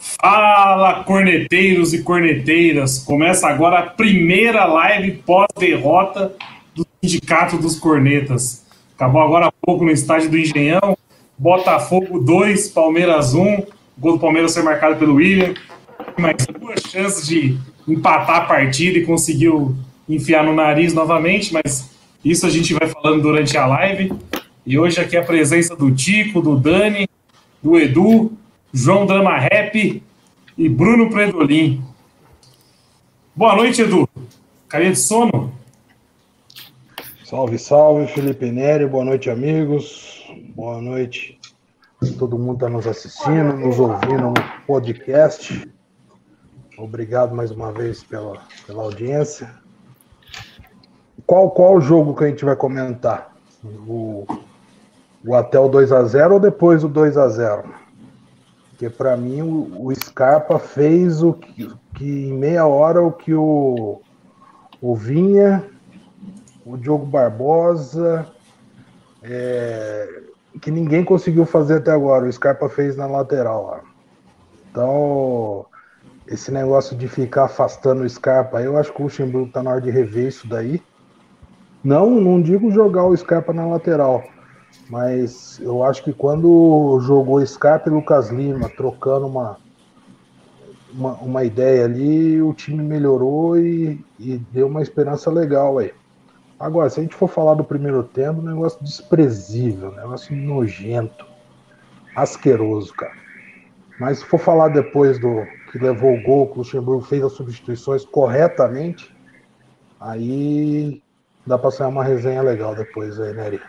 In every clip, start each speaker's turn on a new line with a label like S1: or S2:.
S1: Fala, corneteiros e corneteiras! Começa agora a primeira live pós-derrota do Sindicato dos Cornetas. Acabou agora há pouco no estádio do Engenhão. Botafogo 2, Palmeiras 1. Gol do Palmeiras foi marcado pelo William. Mais duas chances de empatar a partida e conseguiu enfiar no nariz novamente, mas isso a gente vai falando durante a live. E hoje aqui a presença do Tico, do Dani, do Edu, João Drama Rap e Bruno Predolin. Boa noite, Edu. Carinha de sono?
S2: Salve, salve, Felipe Neri. Boa noite, amigos. Boa noite. Todo mundo está nos assistindo, nos ouvindo no podcast. Obrigado mais uma vez pela, pela audiência. Qual qual jogo que a gente vai comentar? O, o até o 2 a 0 ou depois do 2 a 0 porque para mim o, o, Scarpa fez o que, que, em meia hora o que o, o Vinha, o Diogo Barbosa, é, que ninguém conseguiu fazer até agora. O Scarpa fez na lateral. Ó. Então, esse negócio de ficar afastando o Scarpa, eu acho que o Luxemburgo tá na hora de rever isso daí. Não, não digo jogar o Scarpa na lateral, mas eu acho que quando jogou Scarpa e Lucas Lima, trocando uma, uma, uma ideia ali, o time melhorou e, e, deu uma esperança legal aí. Agora, se a gente for falar do primeiro tempo, um negócio desprezível, negócio nojento, asqueroso, cara. Mas se for falar depois do que levou o gol, que o Luxemburgo fez as substituições corretamente, aí dá para sair uma resenha legal depois aí, Nery.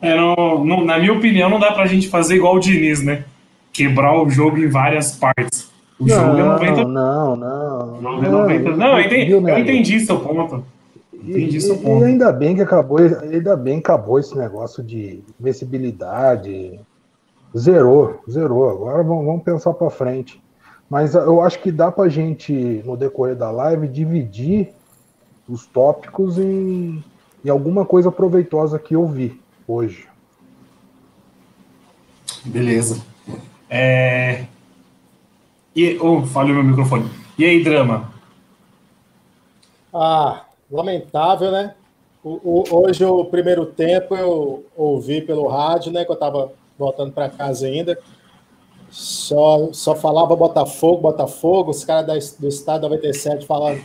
S1: É, não, não, na minha opinião, não dá pra gente fazer igual o Diniz, né? Quebrar o jogo em várias partes. O
S2: não, jogo é 90. Não, não.
S1: não, é 90. não eu, entendi, eu entendi seu ponto.
S2: Entendi e, seu ponto. E ainda bem que acabou, ainda bem que acabou esse negócio de invencibilidade. Zerou, zerou. Agora vamos, vamos pensar para frente. Mas eu acho que dá pra gente, no decorrer da live, dividir os tópicos em, em alguma coisa proveitosa que eu vi hoje.
S1: Beleza. É... E... Oh, falhou meu microfone. E aí, drama?
S3: Ah, lamentável, né? O, o, hoje, o primeiro tempo, eu ouvi pelo rádio, né? Que eu estava voltando para casa ainda. Só, só falava Botafogo, Botafogo. Os caras do Estado 97 falando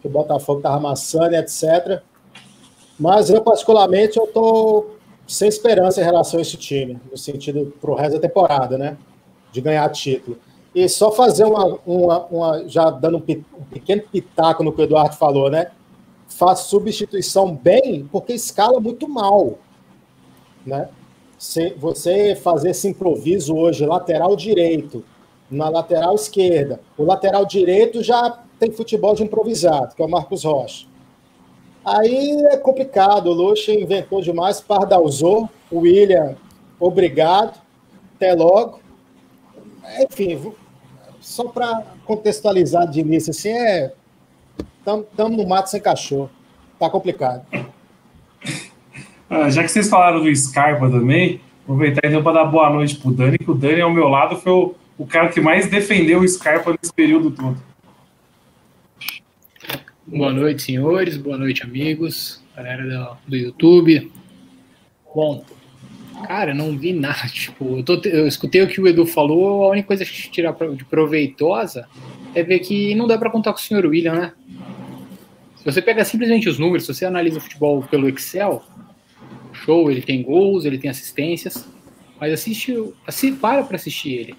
S3: que o Botafogo estava amassando, etc. Mas eu, particularmente, eu estou sem esperança em relação a esse time, no sentido para o resto da temporada, né? De ganhar título. E só fazer uma, uma, uma já dando um, um, pequeno pitaco no que o Eduardo falou, né? Faz substituição bem, porque escala muito mal, né? Se você fazer esse improviso hoje, lateral direito, na lateral esquerda, o lateral direito já tem futebol de improvisado, que é o Marcos Rocha. Aí é complicado, o Luxa inventou demais, pardalzou, o William, obrigado, até logo. Enfim, só para contextualizar de início, assim, é. Estamos no mato sem cachorro. Tá complicado.
S1: Ah, já que vocês falaram do Scarpa também, aproveitar então para dar boa noite pro Dani, que o Dani ao meu lado foi o, o cara que mais defendeu o Scarpa nesse período todo.
S4: Boa noite, senhores. Boa noite, amigos. Galera do, do YouTube. Bom, cara, não vi nada. Tipo, eu, tô, eu, escutei o que o Edu falou. A única coisa que tirar de proveitosa é ver que não dá para contar com o senhor William, né? Se você pega simplesmente os números, se você analisa o futebol pelo Excel, show, ele tem gols, ele tem assistências, mas assiste, assim, para para assistir ele.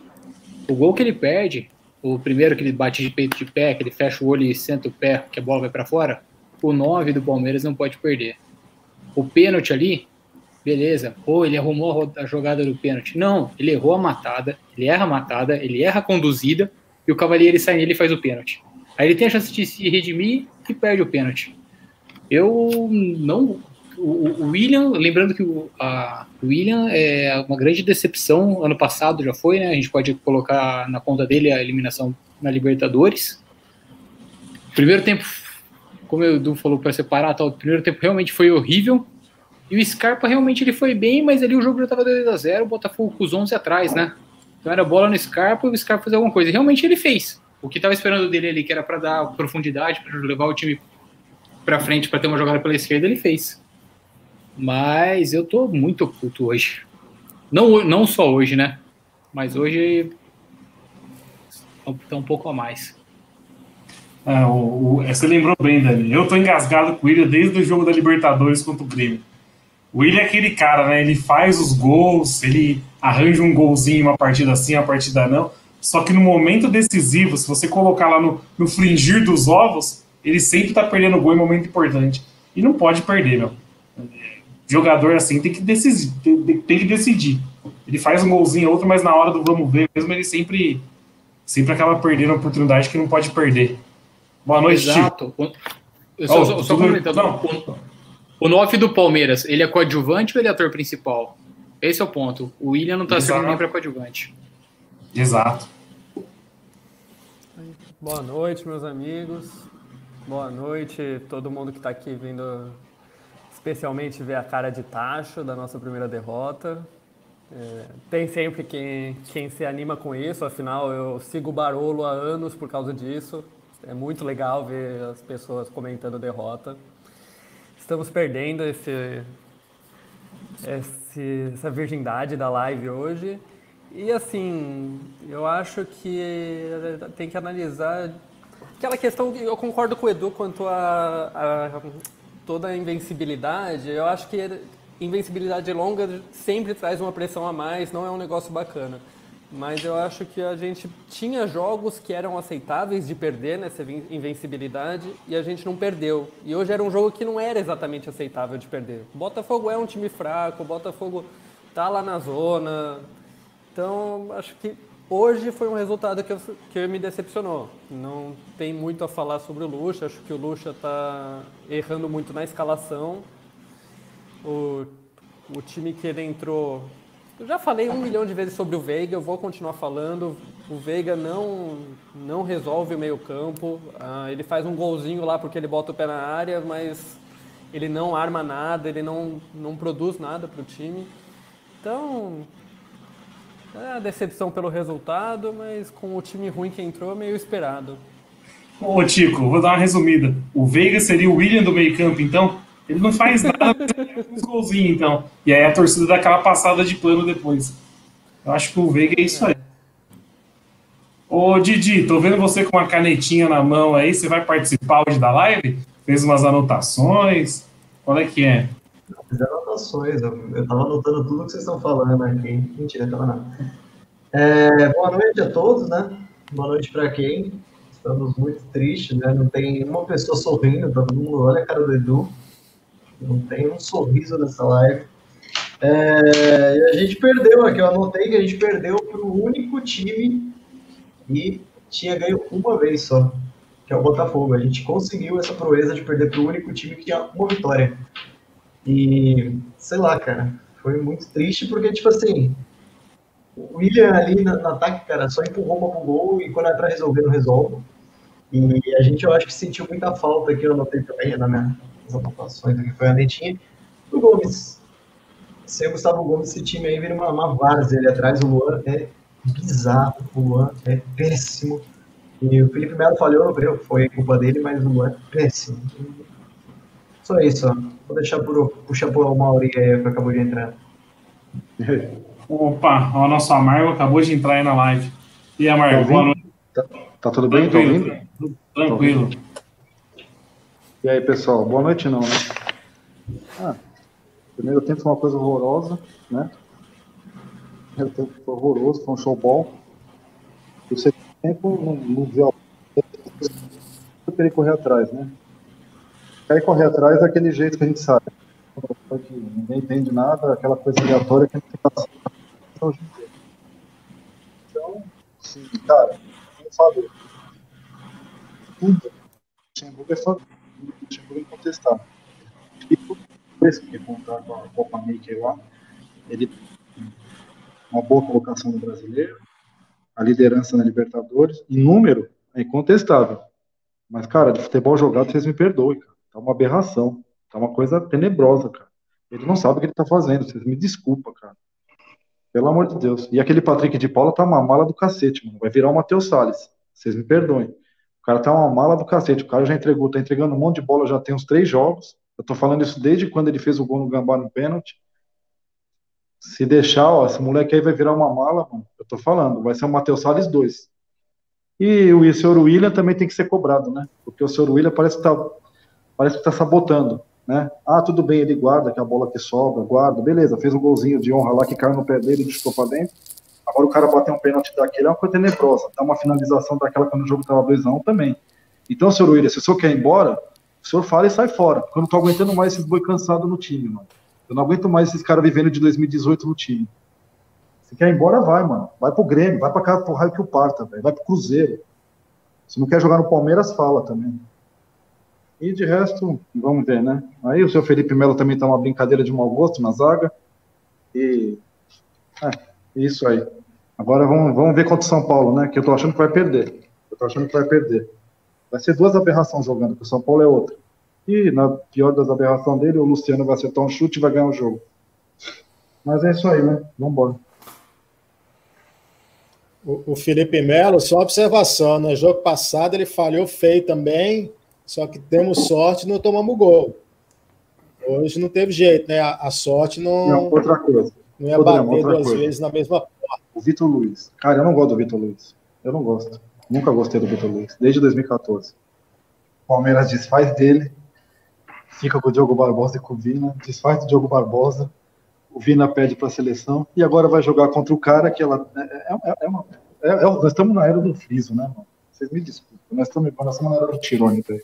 S4: O gol que ele perde o primeiro que ele bate de peito de pé, que ele fecha o olho e senta o pé, que a bola vai para fora, o 9 do Palmeiras não pode perder. O pênalti ali, beleza, pô, ele arrumou a jogada do pênalti. Não, ele errou a matada, ele erra a matada, ele erra a conduzida, e o Cavalieri sai nele e faz o pênalti. Aí ele tem a chance de se redimir e perde o pênalti. Eu não. O, o William, lembrando que o William é uma grande decepção, ano passado já foi, né? A gente pode colocar na conta dele a eliminação na Libertadores. Primeiro tempo, como o Edu falou para separar, tal, o primeiro tempo realmente foi horrível. E o Scarpa realmente ele foi bem, mas ali o jogo já estava 2 a 0 o Botafogo com os 11 atrás, né? Então era bola no Scarpa e o Scarpa fazer alguma coisa. E realmente ele fez. O que estava esperando dele ali, que era para dar profundidade, para levar o time para frente, para ter uma jogada pela esquerda, ele fez. Mas eu tô muito puto hoje. Não, não só hoje, né? Mas hoje tá um pouco a mais.
S1: É, o, o, você lembrou bem, Dani. Eu tô engasgado com o William desde o jogo da Libertadores contra o Grêmio. O William é aquele cara, né? Ele faz os gols, ele arranja um golzinho, uma partida assim, uma partida não. Só que no momento decisivo, se você colocar lá no, no fringir dos ovos, ele sempre tá perdendo gol em momento importante. E não pode perder, meu. Jogador assim tem que decidir. Tem que decidir. Ele faz um golzinho outro, mas na hora do vamos ver mesmo, ele sempre, sempre acaba perdendo a oportunidade que não pode perder. Boa noite,
S4: Exato. Eu só, oh, só comentando. O, o 9 do Palmeiras, ele é coadjuvante ou ele é ator principal? Esse é o ponto. O William não tá sendo nem para coadjuvante.
S1: Exato.
S5: Boa noite, meus amigos. Boa noite, todo mundo que está aqui vindo, especialmente ver a cara de tacho da nossa primeira derrota. É, tem sempre quem, quem se anima com isso, afinal eu sigo o Barolo há anos por causa disso. É muito legal ver as pessoas comentando derrota. Estamos perdendo esse, esse, essa virgindade da live hoje. E assim, eu acho que tem que analisar aquela questão que eu concordo com o Edu quanto a, a toda a invencibilidade. Eu acho que invencibilidade longa sempre traz uma pressão a mais, não é um negócio bacana mas eu acho que a gente tinha jogos que eram aceitáveis de perder nessa invencibilidade e a gente não perdeu. E hoje era um jogo que não era exatamente aceitável de perder. Botafogo é um time fraco, Botafogo tá lá na zona. Então, acho que hoje foi um resultado que, eu, que me decepcionou. Não tem muito a falar sobre o Lucha, acho que o Lucha está errando muito na escalação. O, o time que ele entrou eu já falei um milhão de vezes sobre o Veiga, eu vou continuar falando. O Veiga não, não resolve o meio-campo. Ah, ele faz um golzinho lá porque ele bota o pé na área, mas ele não arma nada, ele não, não produz nada para o time. Então, é a decepção pelo resultado, mas com o time ruim que entrou, meio esperado.
S1: Ô, Tico, vou dar uma resumida. O Veiga seria o William do meio-campo, então? Ele não faz nada, uns golzinhos, então. E aí a torcida dá aquela passada de plano depois. Eu acho que o Veiga é isso aí. Ô Didi, tô vendo você com uma canetinha na mão aí. Você vai participar hoje da live? Fez umas anotações? Qual é que é?
S6: Fiz anotações, eu, tava anotando tudo que vocês estão falando aqui. Mentira, tava nada. É, boa noite a todos, né? Boa noite para quem. Estamos muito tristes, né? Não tem uma pessoa sorrindo, todo mundo olha a cara do Edu não tem um sorriso nessa live. É, a gente perdeu aqui, eu anotei que a gente perdeu para o único time que tinha ganho uma vez só, que é o Botafogo. A gente conseguiu essa proeza de perder para o único time que tinha uma vitória. E, sei lá, cara, foi muito triste porque, tipo assim, o William ali no, no ataque, cara, só empurrou uma pro gol e quando é para resolver, não resolve. E a gente, eu acho que sentiu muita falta aqui, eu anotei também na minha, as anotações aqui, foi a netinha. O Gomes. Sem o Gustavo Gomes, esse time aí vira uma, uma várzea ali atrás. O Luan é bizarro. O Luan é péssimo. E o Felipe Melo falhou, foi culpa dele, mas o Luan é péssimo. Só isso, ó. Vou deixar por, puxar por uma horinha aí que acabou de entrar.
S1: Opa, o nosso Amargo acabou de entrar aí na live. E Amargo,
S2: tá boa noite. Tá, tá tudo bem?
S1: Tranquilo. Tá Tranquilo.
S2: E aí, pessoal, boa noite não, né? Ah, primeiro tempo foi uma coisa horrorosa, né? Primeiro tempo foi horroroso, foi um showball. O segundo tempo não, não viu eu querer correr atrás, né? Quer correr atrás daquele jeito que a gente sabe.
S7: Só que ninguém entende nada, aquela coisa aleatória que não tem nada hoje em dia. Então, sim, cara, como eu falei, tudo Luxemburgo é fantástico, Luxemburgo é incontestável. E tudo isso que contar com a Copa Maker lá, ele tem uma boa colocação no brasileiro, a liderança na Libertadores, em número, é incontestável. Mas, cara, de futebol jogado, vocês me perdoem, cara. Tá uma aberração. Tá uma coisa tenebrosa, cara. Ele não sabe o que ele tá fazendo. Vocês me desculpa, cara. Pelo amor de Deus. E aquele Patrick de Paula tá uma mala do cacete, mano. Vai virar o Matheus Salles. Vocês me perdoem. O cara tá uma mala do cacete. O cara já entregou, tá entregando um monte de bola, já tem uns três jogos. Eu tô falando isso desde quando ele fez o gol no Gambá no pênalti. Se deixar, ó, esse moleque aí vai virar uma mala, mano. Eu tô falando, vai ser o Matheus Salles 2. E o senhor William também tem que ser cobrado, né? Porque o senhor William parece que tá, parece que tá sabotando, né? Ah, tudo bem, ele guarda, que a bola que sobra, guarda, beleza, fez um golzinho de honra lá que caiu no pé dele e chutou pra dentro. Agora o cara bater um pênalti daquele é uma coisa tenebrosa. Dá uma finalização daquela quando o jogo tava 2x1 também. Então, senhor William, se o senhor quer ir embora, o senhor fala e sai fora. Porque eu não tô aguentando mais esses boi cansados no time, mano. Eu não aguento mais esses caras vivendo de 2018 no time. Se quer ir embora, vai, mano. Vai pro Grêmio, vai pra casa pro raio que o parta, velho. Vai pro Cruzeiro. Se não quer jogar no Palmeiras, fala também. E de resto, vamos ver, né? Aí o seu Felipe Melo também tá uma brincadeira de mau gosto na zaga. E. É, isso aí. Agora vamos, vamos ver contra o São Paulo, né? Que eu tô achando que vai perder. Eu tô achando que vai perder. Vai ser duas aberrações jogando, porque o São Paulo é outra. E na pior das aberrações dele, o Luciano vai acertar um chute e vai ganhar o jogo. Mas é isso aí, né? Vamos embora.
S3: O, Felipe Melo, só observação, né? jogo passado ele falhou feio também, só que temos sorte e não tomamos gol. Hoje não teve jeito, né? A, a sorte não.
S7: Não, outra coisa.
S3: Não ia bater duas coisa. vezes na mesma porta.
S7: O Vitor Luiz. Cara, eu não gosto do Vitor Luiz. Eu não gosto. Nunca gostei do Vitor Luiz, desde 2014. O Palmeiras desfaz dele, fica com o Diogo Barbosa e com o Vina, desfaz do Diogo Barbosa, o Vina pede para a seleção e agora vai jogar contra o cara que ela. É, é, é uma, é, é nós estamos na era do friso, né, mano? Vocês me desculpem, nós estamos, nós estamos na era do tirone, velho.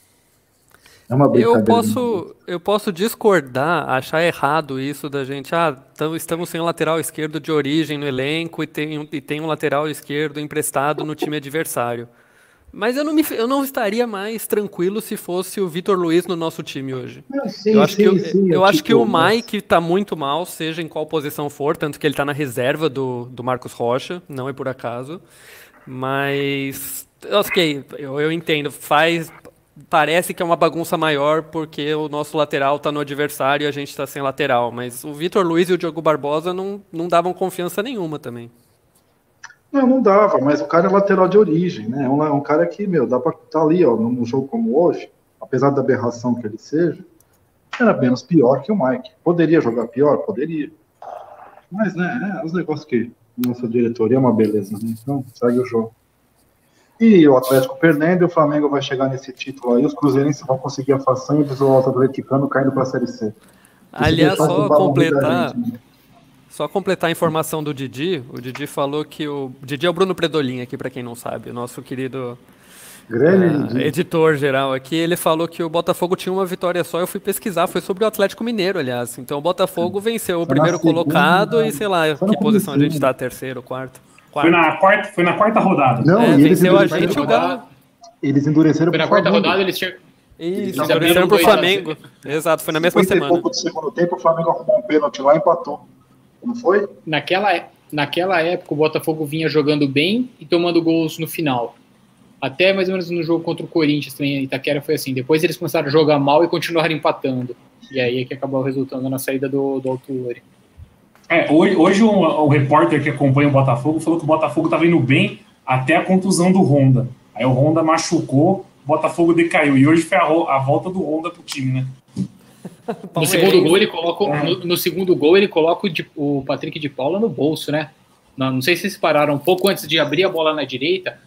S5: É uma eu posso, eu posso discordar, achar errado isso da gente. Ah, tamo, estamos sem um lateral esquerdo de origem no elenco e tem, e tem um lateral esquerdo emprestado no time adversário. Mas eu não, me, eu não estaria mais tranquilo se fosse o Vitor Luiz no nosso time hoje. Sim, eu acho sim, que, eu, sim, eu acho que o Mike está muito mal, seja em qual posição for, tanto que ele está na reserva do, do Marcos Rocha, não é por acaso. Mas, ok, eu, eu entendo, faz. Parece que é uma bagunça maior porque o nosso lateral está no adversário e a gente está sem lateral. Mas o Vitor Luiz e o Diogo Barbosa não, não davam confiança nenhuma também.
S7: Não, não dava, mas o cara é lateral de origem, né? É um, é um cara que, meu, dá pra estar tá ali, ó, num jogo como hoje, apesar da aberração que ele seja, era menos pior que o Mike. Poderia jogar pior? Poderia. Mas, né, é, os negócios que nossa diretoria é uma beleza, né? Então, segue o jogo. E o Atlético perdendo, e o Flamengo vai chegar nesse título aí, os cruzeirenses vão conseguir a façanha e o atleticano caindo para a Série C.
S5: Aliás, só completar, gente, né? Só completar a informação do Didi, o Didi falou que o. o Didi é o Bruno Predolin aqui, para quem não sabe, o nosso querido uh, editor geral aqui. Ele falou que o Botafogo tinha uma vitória só. Eu fui pesquisar, foi sobre o Atlético Mineiro, aliás. Então o Botafogo venceu o primeiro colocado e sei lá, que posição a gente está, terceiro, quarto.
S1: Quarto. Foi, na quarta, foi na quarta rodada.
S7: Não, é, venceu a gente o Galo. Eles endureceram
S4: Foi na quarta rodada, eles tinham.
S5: Isso, eles endureceram pro Flamengo. Exato, foi na mesma semana.
S7: pouco do segundo tempo, o Flamengo arrumou um pênalti lá e empatou. Não foi?
S4: Naquela, naquela época, o Botafogo vinha jogando bem e tomando gols no final. Até mais ou menos no jogo contra o Corinthians, em Itaquera, foi assim. Depois eles começaram a jogar mal e continuaram empatando. E aí é que acabou resultando na saída do, do Altuori.
S1: É, hoje, hoje o, o, repórter que acompanha o Botafogo falou que o Botafogo estava indo bem até a contusão do Honda. Aí o Honda machucou, o Botafogo decaiu. E hoje foi a, a volta do Honda pro time, né?
S4: No segundo gol ele coloca é. no, no, segundo gol ele coloca o, o, Patrick de Paula no bolso, né? Não, não, sei se vocês pararam um pouco antes de abrir a bola na direita,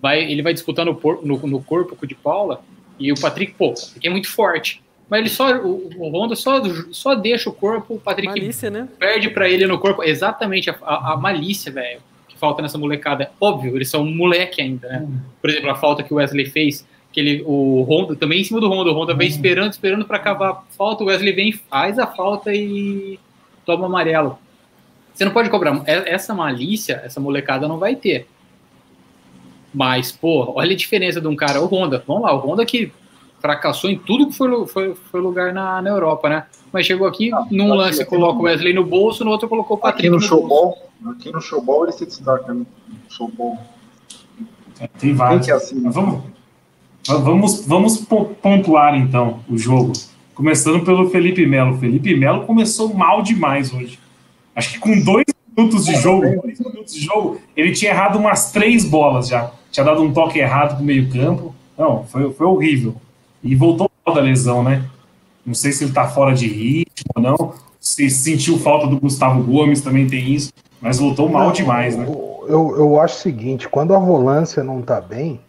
S4: vai ele vai disputando no, no, corpo com o de Paula e o Patrick, pô, é muito forte. Mas ele só o, o Honda só só deixa o corpo, o Patrick
S5: malícia, né?
S4: perde para ele no corpo. Exatamente a, a, a malícia, velho, que falta nessa molecada. Óbvio, eles são um moleque ainda, né? Hum. Por exemplo, a falta que o Wesley fez que ele, o Honda também em cima do Honda, o Honda vem esperando, esperando para acabar a falta, o Wesley vem, faz a falta e toma amarelo. Você não pode cobrar. Essa malícia, essa molecada não vai ter. Mas, pô, olha a diferença de um cara, o Honda. Vamos lá, o Honda que fracassou em tudo que foi, foi, foi lugar na, na Europa, né? Mas chegou aqui, ah, num lance coloca o Wesley no bolso, no outro colocou o Patrick.
S8: Aqui no, no showball, aqui no showball ele se destaca, né? No showball.
S1: É, tem vários. É assim, vamos, vamos, vamos pontuar então o jogo. Começando pelo Felipe Melo. Felipe Melo começou mal demais hoje. Acho que com dois minutos de jogo, dois minutos de jogo, ele tinha errado umas três bolas já. Tinha dado um toque errado pro meio-campo. Não, foi, foi horrível. E voltou da lesão, né? Não sei se ele tá fora de ritmo ou não. Se sentiu falta do Gustavo Gomes, também tem isso. Mas voltou mal não, demais, né?
S2: Eu, eu acho o seguinte: quando a volância não tá bem,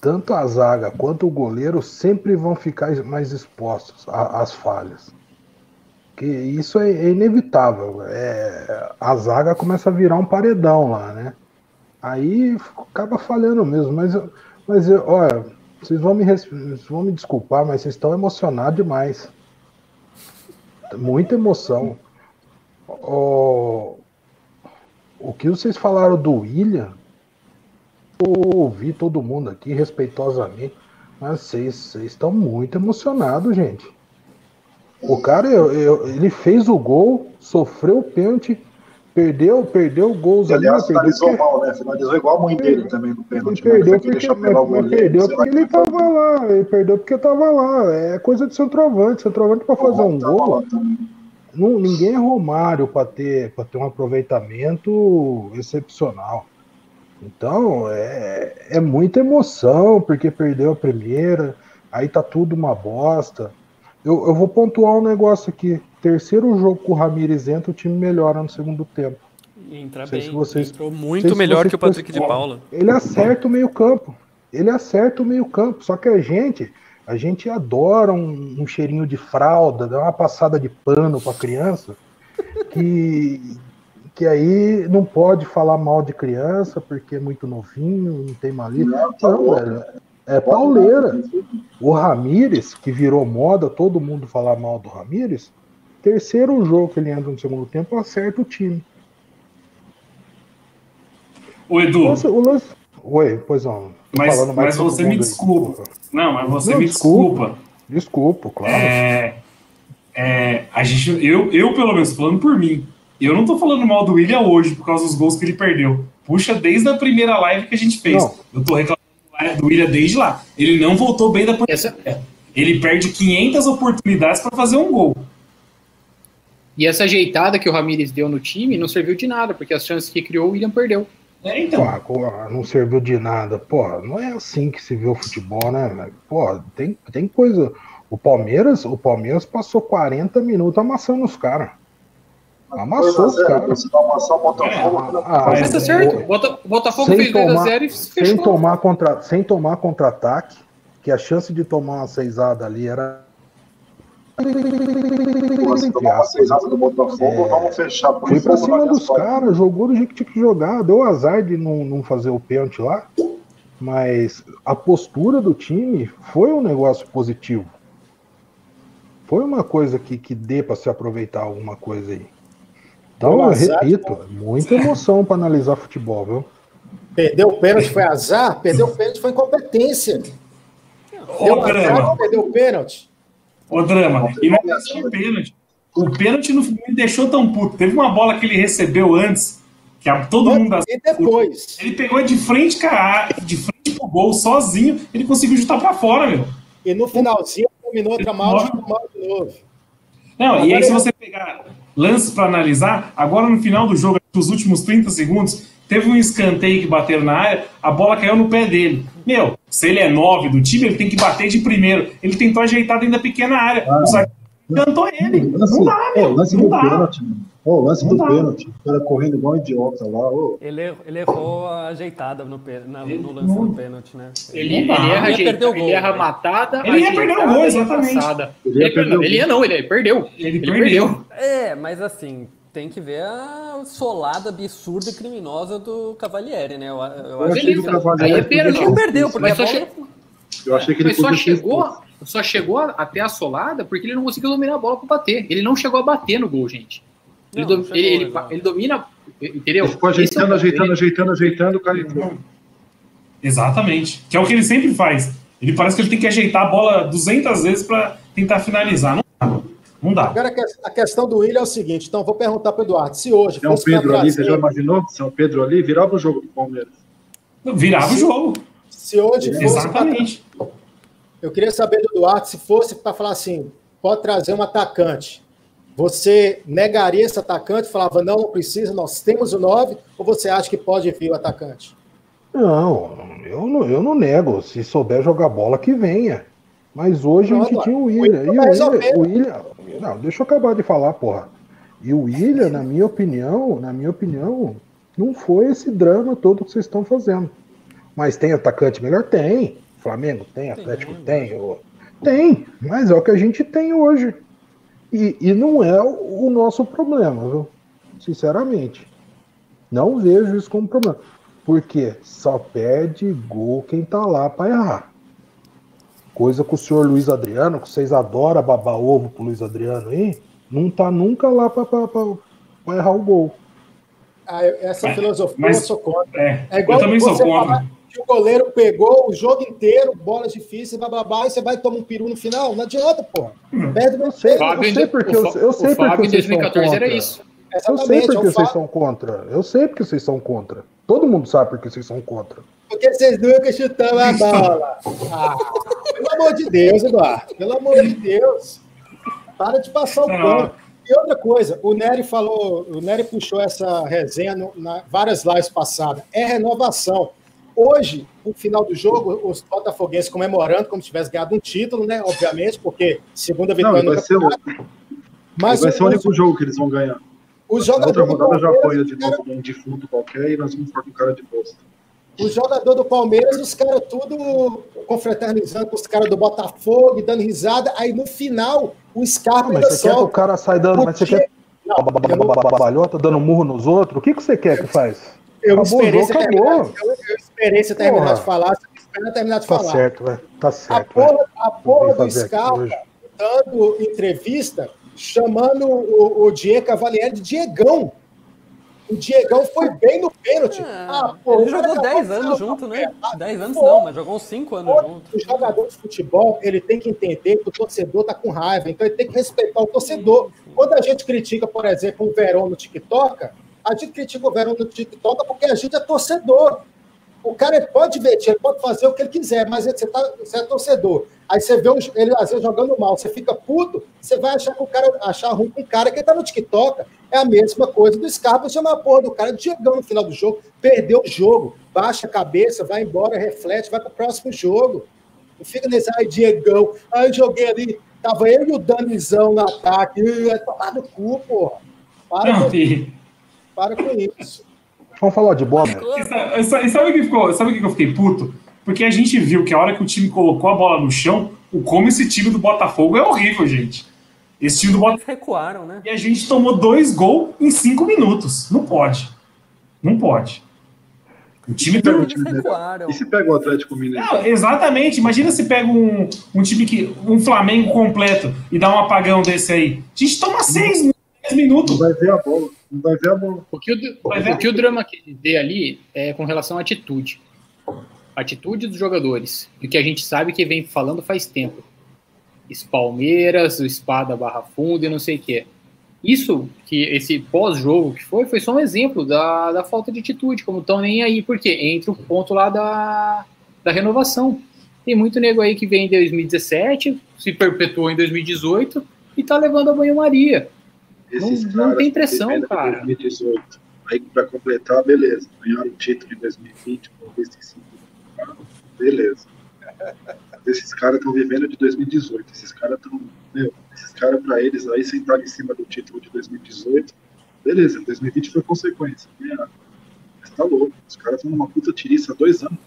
S2: tanto a zaga quanto o goleiro sempre vão ficar mais expostos às falhas. Que isso é, é inevitável. É, a zaga começa a virar um paredão lá, né? Aí acaba falhando mesmo. Mas, mas olha, vocês vão me, vocês vão me desculpar, mas vocês estão emocionados demais. Muita emoção. O, o que vocês falaram do William eu ouvi todo mundo aqui respeitosamente, mas vocês estão muito emocionados, gente. O cara, eu, eu, ele fez o gol, sofreu o pênalti, perdeu, perdeu gols
S8: ali. Aliás, finalizou perdeu, mal, né? Finalizou igual a mãe dele também no pênalti.
S2: Ele perdeu né? porque, mas, perdeu porque ele tava lá. Ele perdeu porque tava lá. É coisa de centroavante. Centroavante para fazer um gol. Não, ninguém é Romário para ter, ter um aproveitamento excepcional. Então, é, é muita emoção, porque perdeu a primeira, aí tá tudo uma bosta. Eu, eu vou pontuar um negócio aqui. Terceiro jogo com o Ramires entra, o time melhora no segundo tempo.
S5: Entra bem, se vocês, entrou muito melhor que o Patrick de Paula.
S2: Ele acerta o meio campo. Ele acerta o meio campo. Só que a gente, a gente adora um, um cheirinho de fralda, dá uma passada de pano pra criança, que, que aí não pode falar mal de criança porque é muito novinho, não tem malícia. Não, tá não velho. É pauleira. O Ramires, que virou moda, todo mundo falar mal do Ramires, terceiro jogo que ele entra no segundo tempo, acerta o time.
S1: O Edu.
S2: Nossa, o lance... Oi, pois não.
S1: Mas, mas você me desculpa. Aí. Não, mas você não, me desculpa.
S2: Desculpa, claro.
S1: É, é, a gente, eu, eu, pelo menos, falando por mim, eu não tô falando mal do William hoje por causa dos gols que ele perdeu. Puxa, desde a primeira live que a gente fez. Não. Eu tô reclamando do William desde lá. Ele não voltou bem da primeira. Essa... Ele perde 500 oportunidades para fazer um gol.
S4: E essa ajeitada que o Ramires deu no time não serviu de nada, porque as chances que criou o William perdeu.
S2: É, então. Pô, não serviu de nada. Pô, não é assim que se vê o futebol, né? Pô, tem, tem coisa. O Palmeiras, o Palmeiras passou 40 minutos amassando os caras. Amassou os caras. Amassar o Botafogo.
S4: Ah, mas tá certo. O Botafogo fez 2x0 e fechou.
S2: Sem tomar, contra, sem tomar contra-ataque, que a chance de tomar uma seisada ali era.
S8: Se tomar uma seisada do Botafogo, é... vamos fechar.
S2: Foi pra cima dos caras, jogou do jeito que tinha que jogar. Deu azar de não, não fazer o pênalti lá. Mas a postura do time foi um negócio positivo. Foi uma coisa que, que dê para se aproveitar alguma coisa aí. Então, eu repito, muita emoção para analisar futebol, viu?
S3: Perdeu o pênalti foi azar, perdeu o pênalti foi incompetência.
S1: Ô, drama.
S3: perdeu o pênalti.
S1: Ô, drama. E não é pênalti. O pênalti não me deixou tão puto. Teve uma bola que ele recebeu antes, que todo Mas, mundo.
S3: E depois?
S1: Ele pegou de frente, cara, de frente pro gol, sozinho, ele conseguiu chutar para fora, meu.
S3: E no finalzinho, terminou outra mal, de novo.
S1: Não, Agora e aí, se você pegar lances para analisar. Agora, no final do jogo, nos últimos 30 segundos, teve um escanteio que bateram na área, a bola caiu no pé dele. Meu, se ele é 9 do time, ele tem que bater de primeiro. Ele tentou ajeitar dentro da pequena área. Ah, o cantou ele. Lance, não dá, meu.
S8: lance não dá. pênalti, mano. Oh, lance não do pênalti. O cara correndo igual um idiota lá. Oh.
S5: Ele, ele errou a ajeitada no, na, no lance não. do pênalti, né?
S4: Ele, ele, erra, ele, perder o gol, ele erra matada.
S1: Ele ia perder o gol, exatamente.
S4: Ele, ia perder ele ia não, ele perdeu.
S1: Ele, ele perdeu. perdeu.
S5: É, mas assim, tem que ver a solada absurda e criminosa do Cavalieri, né? Eu, eu,
S4: eu acho que ele, aí é.
S5: Ele perdeu, porque a bola...
S8: Eu achei que ele
S4: Mas só chegou, só chegou até a solada porque ele não conseguiu dominar a bola para bater. Ele não chegou a bater no gol, gente. Ele,
S5: Não,
S4: dom-
S5: não chegou,
S4: ele, ele,
S5: exato.
S4: ele domina. Entendeu?
S8: Ele ficou
S4: é o
S8: ajeitando,
S4: ponto.
S8: ajeitando,
S4: Ele-
S8: ajeitando, ajeitando, o cara entrou.
S1: Exatamente. Que é o que ele sempre faz. Ele parece que ele tem que ajeitar a bola 200 vezes para tentar finalizar. Não dá. Não dá.
S3: Agora a que- a questão do Willian é o seguinte, então vou perguntar para o Eduardo, se hoje
S8: São
S3: fosse pra
S8: Pedro ali, você já imaginou? São Pedro ali virava o jogo do Palmeiras.
S1: Virava o jogo.
S3: se hoje fosse pra
S1: Exatamente.
S3: Eu queria saber do Duarte se fosse para falar assim, pode trazer um atacante. Você negaria esse atacante? Falava, não, não precisa, nós temos o 9, ou você acha que pode vir o atacante?
S2: Não, eu não, eu não nego. Se souber jogar bola, que venha. Mas hoje a gente tinha o William.
S3: Willian
S2: E o. William, o William. Não, deixa eu acabar de falar, porra. E o William, na minha opinião, na minha opinião, não foi esse drama todo que vocês estão fazendo. Mas tem atacante melhor? Tem. Flamengo tem, Atlético tem. o- Tem, mas é o que a gente tem hoje. E, e não é o, nosso problema, viu? Sinceramente. Não vejo isso como problema. Porque só perde gol quem tá lá para errar. Coisa que o senhor Luiz Adriano, que vocês adoram babar ovo pro Luiz Adriano aí, não tá nunca lá para errar o gol.
S3: Ah, eu- essa
S1: Mas-
S3: filosofia
S1: mas-
S3: eu sou contra.
S1: É,
S3: É igual
S1: eu também sou contra.
S3: falar que o goleiro pegou o jogo inteiro, bolas difíceis, blá, blá, blá, e você vai tomar um peru no final? Não adianta, porra. Perde
S2: Eu sei,
S3: você.
S2: eu
S4: Fábio,
S2: sei
S4: em-
S2: porque
S4: o
S2: eu, sei
S4: o Fábio
S2: porque
S4: em
S2: vocês são
S4: 2014 era
S2: contra.
S4: isso.
S2: Eu sei
S3: Exatamente,
S2: porque
S3: é um
S2: vocês são contra. Eu sei porque vocês são contra. Todo mundo sabe porque vocês são contra.
S3: Porque vocês nunca chutaram a bola. Ah, pelo amor de Deus, Eduardo. Pelo amor de Deus. Para de passar o
S1: Não.
S3: pano. E outra coisa, o Nery falou, o Nery puxou essa resenha no, na várias lives passadas. É renovação. Hoje, no final do jogo, os botafoguenses comemorando como se tivesse ganhado um título, né? Obviamente, porque segunda
S8: Não,
S3: vitória
S8: vai
S3: no
S8: ser, o.
S3: Mas
S8: vai ser o único jogo que eles vão ganhar.
S3: os
S8: outra
S3: jogadores do
S8: rodada já apoia de novo um defunto qualquer e nós vamos ficar com cara de bosta.
S3: Os jogadores do Palmeiras, os caras tudo confraternizando com os caras do Botafogo, dando risada. Aí no final, o Scarpa
S2: Mas
S3: ainda
S2: você quer que o cara saia dando. Mas você quer
S3: Não, não-
S2: babalhota, dando murro nos outros? O que, que você quer que faz?
S3: Eu
S2: Acabou
S3: esperei, você terminar, eu, eu esperei você terminar
S2: Porra.
S3: de falar, você esperou terminar de
S2: Tá
S3: falar.
S2: certo, velho. Tá
S3: A
S2: certo. velho.
S3: porra, a porra do Scarpa dando entrevista, chamando o, o Diego Cavalieri de Diegão. O Diegão foi bem no pênalti.
S5: Ah,
S3: pô,
S5: ele jogou
S3: acabou
S5: 10
S3: de
S5: anos junto, né?
S3: campeão.
S5: 10 anos
S3: Pô,
S5: não, mas jogou uns 5 anos junto.
S3: O jogador de futebol, ele tem que entender que o torcedor tá com raiva, então ele tem que respeitar o torcedor. Quando a gente critica, por exemplo, o Verão no TikTok, a gente critica o Verão no TikTok porque a gente é torcedor. O cara pode divertir, ele pode fazer o que ele quiser, mas você, tá, você é torcedor. Aí você vê ele às vezes jogando mal, você fica puto, você vai achar que o cara achar ruim com o cara que tá no TikTok. É a mesma coisa do Scarpa, chama a porra do cara de Diegão no final do jogo, perdeu o jogo, baixa a cabeça, vai embora, reflete, vai pro próximo jogo. Não fica nesse, ai, Diegão, ai, joguei ali, tava eu e o Danizão no ataque, é tomar no cu, porra. Para,
S1: Não,
S3: com, para com isso.
S2: Vamos falar de bola.
S1: E sa- e sa- sabe o que ficou? Sabe que eu fiquei puto? Porque a gente viu que a hora que o time colocou a bola no chão, o como esse time do Botafogo é horrível, gente. Esse time do Botafogo.
S5: Recuaram, né?
S1: E a gente tomou dois gols em cinco minutos. Não pode. Não pode. O time
S8: pega
S1: do.
S8: o time
S5: recuaram.
S8: E se pega o Atlético Mineiro?
S1: Não, exatamente. Imagina se pega um, um time que. um Flamengo completo e dá um apagão desse aí. A gente toma seis,
S8: Não
S1: minutos.
S8: vai ver a bola. Vai ver a bola.
S4: O que o,
S1: é-
S4: o, que o drama quer dizer ali é com relação à atitude. Atitude dos jogadores. E o que a gente sabe que vem falando faz tempo. Esse Palmeiras, o Espada Barra Funda e não sei o quê. Isso, que esse pós-jogo que foi, foi só um exemplo da, da falta de atitude, como estão nem aí, porque entra o ponto lá da, da renovação. Tem muito nego aí que vem em 2017, se perpetuou em 2018 e tá levando a banho-maria.
S8: Esses
S4: Não- não
S8: caras
S4: tem
S8: estão
S4: pressão, cara.
S8: 2018. Aí, pra completar, beleza. Ganharam o título em 2020, com esse cinco. Beleza. Esses caras estão vivendo de 2018. Esses caras estão. Meu, esses caras, pra eles aí, sentaram em cima do título de 2018. Beleza, 2020 foi consequência. Ganharam. Mas tá louco. Os caras estão numa puta tiriça há dois anos.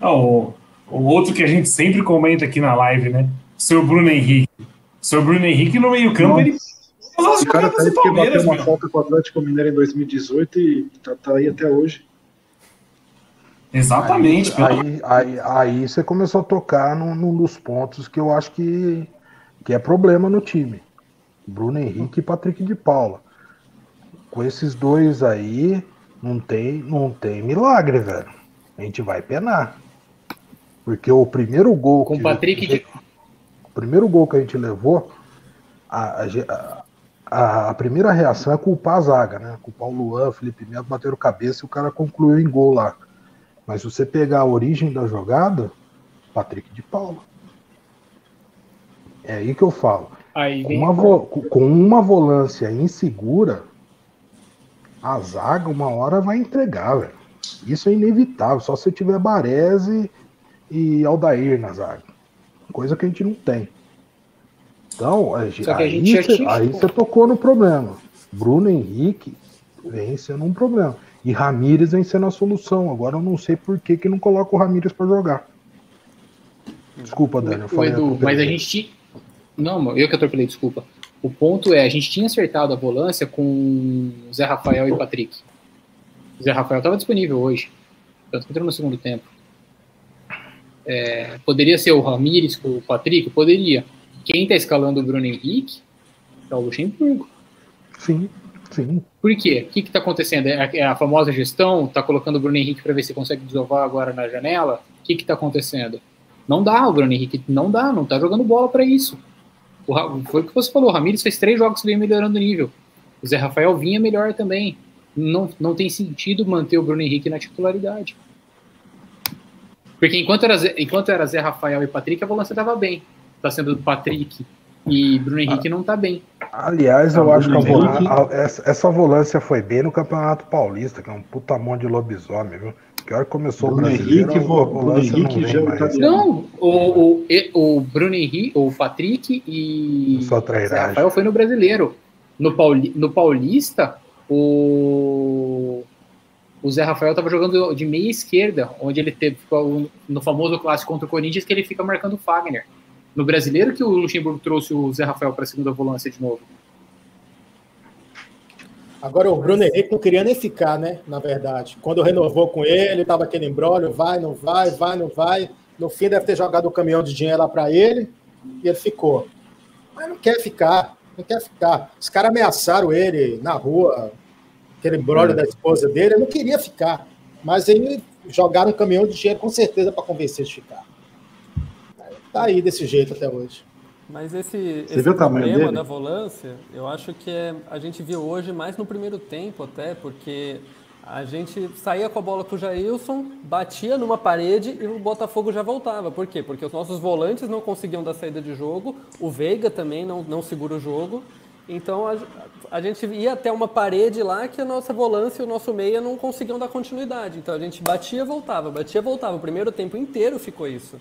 S1: Ah, o, o outro que a gente sempre comenta aqui na live, né? O seu Bruno Henrique. O seu Bruno Henrique no meio-campo, ele.
S8: Nossa. O cara tá aí porque bateu uma
S1: meu.
S8: falta com o Atlético Mineiro em 2018 e tá, tá aí até hoje.
S1: Exatamente.
S2: Aí, aí, aí, aí, você começou a tocar num, num, dos pontos que eu acho que, que é problema no time. Bruno Henrique e Patrick de Paula. Com esses dois aí, não tem, não tem milagre, velho. A gente vai penar. Porque o primeiro gol.
S4: Com o Patrick de...
S2: Primeiro gol que a gente levou, a, a, a, a, primeira reação é culpar a zaga, né? Culpar o Luan, Felipe Neto, bateram cabeça e o cara concluiu em gol lá. Mas se você pegar a origem da jogada, Patrick de Paula. É aí que eu falo.
S4: Aí
S2: com, uma vo, com uma volância insegura, a zaga uma hora vai entregar, velho. Isso é inevitável, só se tiver Baresi e Aldair na zaga. Coisa que a gente não tem. Então, a, gente, aí, você, aí você tocou no problema. Bruno Henrique vem sendo um problema. E Ramires vem sendo a solução. Agora eu não sei por que, que não coloca o Ramires para jogar. Desculpa, Dani.
S4: O, Edu, mas a gente. Não, eu que atropelei, desculpa. O ponto é, a gente tinha acertado a volância com Zé Rafael e Patrick. O Zé Rafael estava disponível hoje. Tanto que entrou no segundo tempo. É, poderia ser o Ramires com o Patrick? Poderia. Quem está escalando o Bruno Henrique é o Luxemburgo.
S2: Sim. Sim.
S4: Por quê? O que está acontecendo? É, é a famosa gestão? Está colocando o Bruno Henrique para ver se consegue desovar agora na janela? O que está acontecendo? Não dá, o Bruno Henrique não dá, não está jogando bola para isso. O, foi o que você falou, o Ramires fez três jogos que veio melhorando o nível. O Zé Rafael vinha melhor também. Não, não tem sentido manter o Bruno Henrique na titularidade. Porque enquanto era, enquanto era Zé Rafael e Patrick, a volância estava bem. Está sendo Patrick e Bruno Henrique ah, não está bem.
S2: Aliás, eu ah, acho que a a, essa, essa, volância foi bem no Campeonato Paulista, que é um puta mão de lobisomem, viu? Que hora começou
S8: Bruno
S2: o
S8: brasileiro, Henrique, a volância Bruno Henrique não,
S4: tá não o, o, o Bruno Henrique, o Patrick e
S2: Só
S4: Rafael foi no brasileiro. No, Pauli, no Paulista, o o Zé Rafael estava jogando de meia esquerda, onde ele teve no famoso clássico contra o Corinthians que ele fica marcando o Fagner no brasileiro que o Luxemburgo trouxe o Zé Rafael para a segunda volância de novo.
S3: Agora o Bruno Henrique não queria nem ficar, né? Na verdade. Quando renovou com ele, estava aquele embrólio, vai, não vai, vai, não vai. No fim deve ter jogado o caminhão de dinheiro lá para ele e ele ficou. Mas não quer ficar, não quer ficar. Os caras ameaçaram ele na rua, aquele embrólio é. da esposa dele, ele não queria ficar. Mas aí jogaram um caminhão de dinheiro com certeza para convencer de ficar tá aí desse jeito até hoje.
S5: Mas esse, esse problema da volância, eu acho que é, a gente viu hoje mais no primeiro tempo até, porque a gente saía com a bola com o Jailson, batia numa parede e o Botafogo já voltava. Por quê? Porque os nossos volantes não conseguiam dar saída de jogo, o Veiga também não, não segura o jogo. Então a, a gente ia até uma parede lá que a nossa volância e o nosso meia não conseguiam dar continuidade. Então a gente batia e voltava, batia e voltava. O primeiro tempo inteiro ficou isso.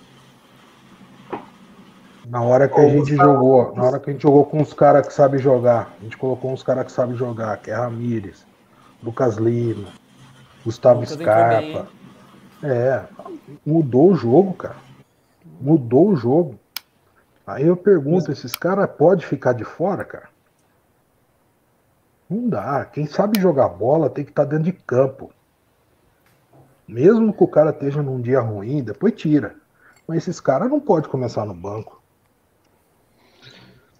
S2: Na hora que a gente jogou, na hora que a gente jogou com os caras que sabem jogar, a gente colocou uns caras que sabem jogar, que é Ramires, Lucas Lima, Gustavo Lucas Scarpa. É, mudou o jogo, cara. Mudou o jogo. Aí eu pergunto, esses caras podem ficar de fora, cara? Não dá. Quem sabe jogar bola tem que estar tá dentro de campo. Mesmo que o cara esteja num dia ruim, depois tira. Mas esses caras não podem começar no banco.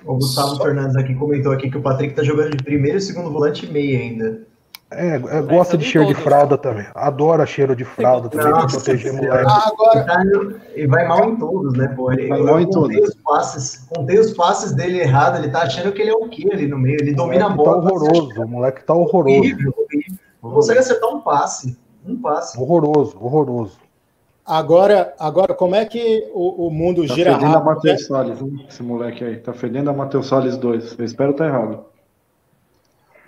S6: O Gustavo Só... Fernandes aqui comentou aqui que o Patrick tá jogando de primeiro e segundo volante e meia ainda.
S2: É, é gosta de cheiro de fralda também. Adora cheiro de fralda também pra proteger
S6: moleque. Agora... Tá e vai mal em todos, né, pô? Ele, vai mal em todos. Os passes, contei os passes dele errado, ele tá achando que ele é o quê ali no meio? Ele domina a bola.
S2: Tá horroroso, o moleque tá horroroso. Horrível, horrível.
S6: Não consegue acertar um passe. Um passe.
S2: Horroroso, horroroso.
S3: Agora, agora, como é que o, o mundo tá gira
S8: fedendo rápido? a Matheus né? Salles, hein? esse moleque aí. Tá fedendo a Matheus Salles 2. Eu espero estar tá errado.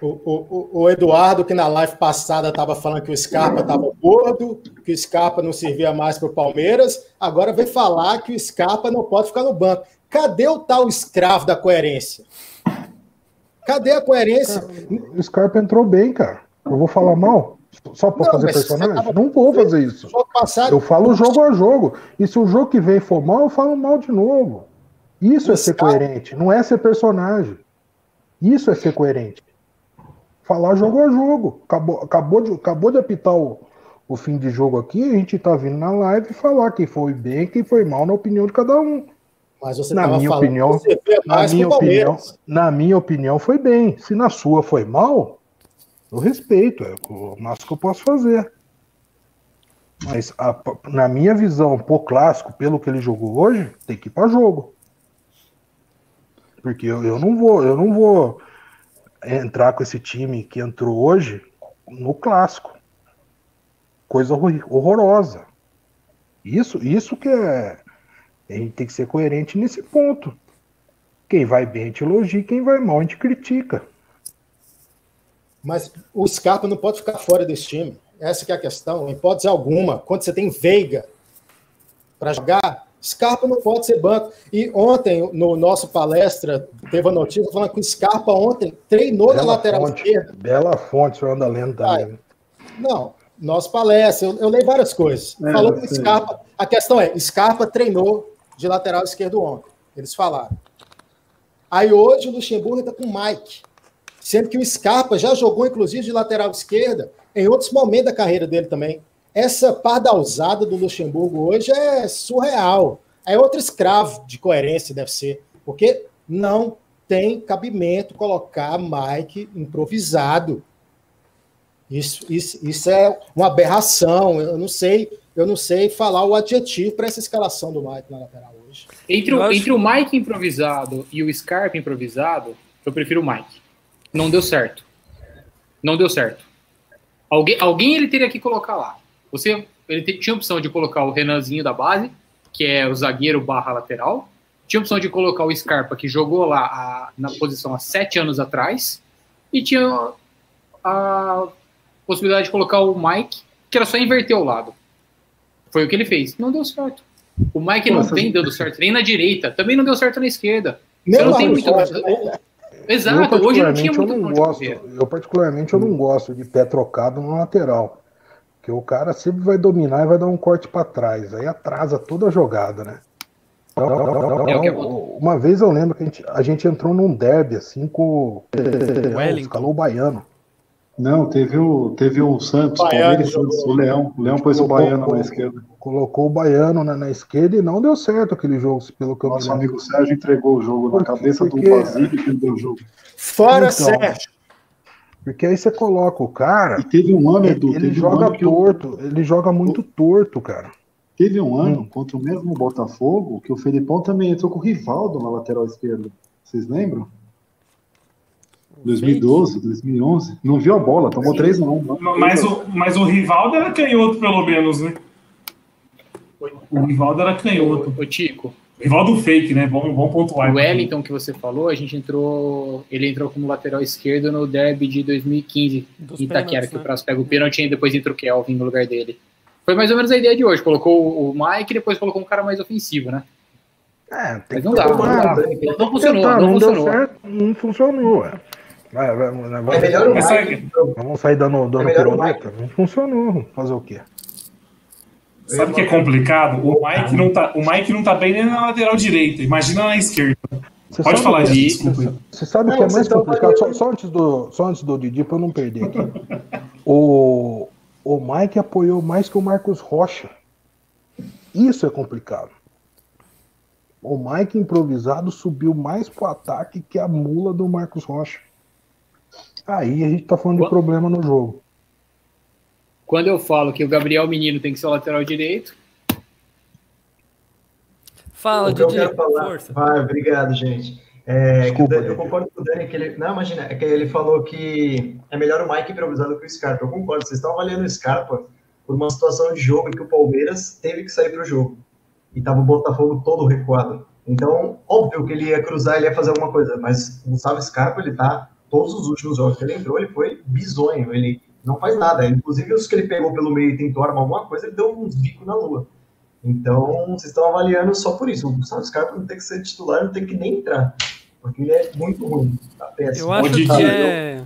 S3: O, o, o, Eduardo, que na live passada estava falando que o Scarpa estava gordo, que o Scarpa não servia mais para o Palmeiras, agora vem falar que o Scarpa não pode ficar no banco. Cadê o tal escravo da coerência? Cadê a coerência?
S2: o Scarpa entrou bem, cara. Eu vou falar mal? Só para fazer personagem? Tava... Não vou fazer isso. Eu falo jogo a jogo. E se o jogo que vem for mal, eu falo mal de novo. Isso é ser coerente, não é ser personagem. Isso é ser coerente. Falar jogo a jogo. Acabou, acabou, de, acabou de apitar o, o, fim de jogo aqui, a gente tá vindo na live falar quem foi bem, quem foi mal, na opinião de cada um.
S3: Mas você
S2: Na minha
S3: falando
S2: opinião,
S3: que você
S2: Na minha opinião, na minha opinião, foi bem. Se na sua foi mal, eu respeito, é o máximo que eu posso fazer. Mas a- na minha visão, pro clássico, pelo que ele jogou hoje, tem que ir para jogo. Porque eu, eu não vou, eu não vou entrar com esse time que entrou hoje no clássico. Coisa horrorosa. Isso, isso que é. A gente tem que ser coerente nesse ponto. Quem vai bem a gente elogia, quem vai mal a gente critica.
S3: Mas o Scarpa não pode ficar fora desse time. Essa é a questão. Em hipótese alguma, quando você tem Veiga para jogar, Scarpa não pode ser banco. E ontem, no nosso palestra, teve a notícia falando que o Scarpa ontem treinou na
S2: Bela
S3: lateral
S2: fonte,
S3: esquerda.
S2: Bela fonte, o senhor anda lendo também.
S3: Não, nosso palestra, eu, eu leio várias coisas.
S8: É,
S3: Falou
S8: eu
S3: que. Scarpa. A questão é: Scarpa treinou de lateral esquerdo ontem. Eles falaram. Aí hoje o Luxemburgo está com o Mike. Sendo que o Scarpa já jogou, inclusive, de lateral esquerda em outros momentos da carreira dele também. Essa pardalzada do Luxemburgo hoje é surreal. É outro escravo de coerência, deve ser. Porque não tem cabimento colocar Mike improvisado. Isso, isso, isso é uma aberração. Eu não sei, eu não sei falar o adjetivo para essa escalação do Mike na lateral hoje.
S4: Entre, o,
S5: acho-
S4: entre o Mike improvisado e o Scarpa improvisado, eu prefiro o Mike. Não deu certo. Não deu certo. Alguém, alguém ele teria que colocar lá. Você, ele te- tinha a opção de colocar o Renanzinho da base, que é o zagueiro barra lateral. Tinha a opção de colocar o Scarpa, que jogou lá a- na posição há sete anos atrás. E tinha a possibilidade de colocar o Mike, que era só inverter o lado. Foi o que ele fez. Não deu certo. O Mike não
S8: Nossa,
S4: vem dando certo, nem na direita. Também não deu certo na esquerda. Você não tem muito. Exato,
S2: eu,
S4: hoje não tinha muito
S2: eu não gosto. Eu, particularmente, eu não gosto de pé trocado no lateral. Porque o cara sempre vai dominar e vai dar um corte para trás. Aí atrasa toda a jogada, né? Então,
S4: É o que
S2: uma vez eu lembro que a gente, a gente entrou num derby assim com o
S5: Wellington.
S2: escalou o baiano.
S8: Não, teve o, teve o Santos,
S3: Baiano
S8: Santos, o Leão. O Leão pôs o Baiano na esquerda.
S2: Colocou o baiano na, na esquerda e não deu certo aquele jogo, pelo que eu
S8: Nosso amigo Sérgio entregou o jogo na cabeça do
S2: Porque-
S8: Basílio que ele deu o jogo.
S3: Fora
S2: Então,
S3: Sérgio.
S2: Porque aí você coloca o cara,
S8: E teve um ano,
S2: ele,
S8: Edu,
S2: ele
S8: um
S2: joga
S8: o,
S2: torto, ele joga muito torto, cara.
S8: teve um ano
S2: Hum.
S8: contra o mesmo Botafogo que o Felipão também entrou com o Rivaldo na lateral esquerda. Vocês lembram? 2012, 2011. Não viu a bola, tomou 3 a 1.
S1: Mas o, mas o Rivaldo era canhoto, pelo menos, né? O Rivaldo era canhoto.
S4: Ô, Tico,
S1: O Rivaldo fake, né? Vamos, vamos pontuar.
S4: o Wellington que você falou, a gente entrou. Ele entrou como lateral esquerdo no derby de 2015
S5: Dos
S4: em Itaquera,
S5: pênaltis,
S4: que o
S5: né?
S4: Prazo pega o pênalti e depois entra o Kelvin no lugar dele. Foi mais ou menos a ideia de hoje. Colocou o Mike e depois colocou um cara mais ofensivo, né?
S2: É, tem
S4: Mas não dá, não, dá. não, não funcionou,
S2: Tentar,
S4: não
S2: não deu
S4: funcionou.
S2: certo, não funcionou. Ué. Vai, vai, vai, vai-
S6: É melhor o Mike.
S1: sabe,
S2: Vamos sair dando, dando
S6: É
S2: piruleta? Não funcionou. Fazer o quê?
S1: Sabe o que é complicado? O Mike, não tá, o Mike não tá bem nem na lateral direita. Imagina na esquerda.
S2: Você
S1: Pode falar
S2: que-
S1: disso.
S2: Você, você sabe o que é mais
S6: estão
S2: complicado? Só, só antes do, só antes do Didi, pra eu não perder aqui. O, o Mike apoiou mais que o Marcos Rocha. Isso é complicado. O Mike improvisado subiu mais pro ataque que a mula do Marcos Rocha. Aí a gente tá falando de problema no jogo.
S4: Quando eu falo que o Gabriel Menino tem que ser o lateral direito,
S5: Fala,
S6: o que eu
S5: Didi.
S6: quero falar.
S5: Força.
S6: Vai, obrigado, gente. É, que
S2: Desculpa,
S6: eu
S2: Didi.
S6: concordo com o Dani que ele. Não, imagina, é que ele falou que é melhor o Mike improvisado que o Scarpa. Eu concordo, vocês estão avaliando o Scarpa por uma situação de jogo em que o Palmeiras teve que sair para o jogo. E tava o Botafogo todo recuado. Então, óbvio que ele ia cruzar, ele ia fazer alguma coisa, mas o Gustavo Scarpa, ele tá. Todos os últimos jogos que ele entrou, ele foi bizonho. Ele não faz nada. Inclusive, os que ele pegou pelo meio e tentou armar alguma coisa, ele deu uns bicos na lua. Então, vocês estão avaliando só por isso. O Gustavo Scarpa não tem que ser titular, não tem que nem entrar. Porque ele é muito ruim. Tá péssimo.
S5: Eu acho que é.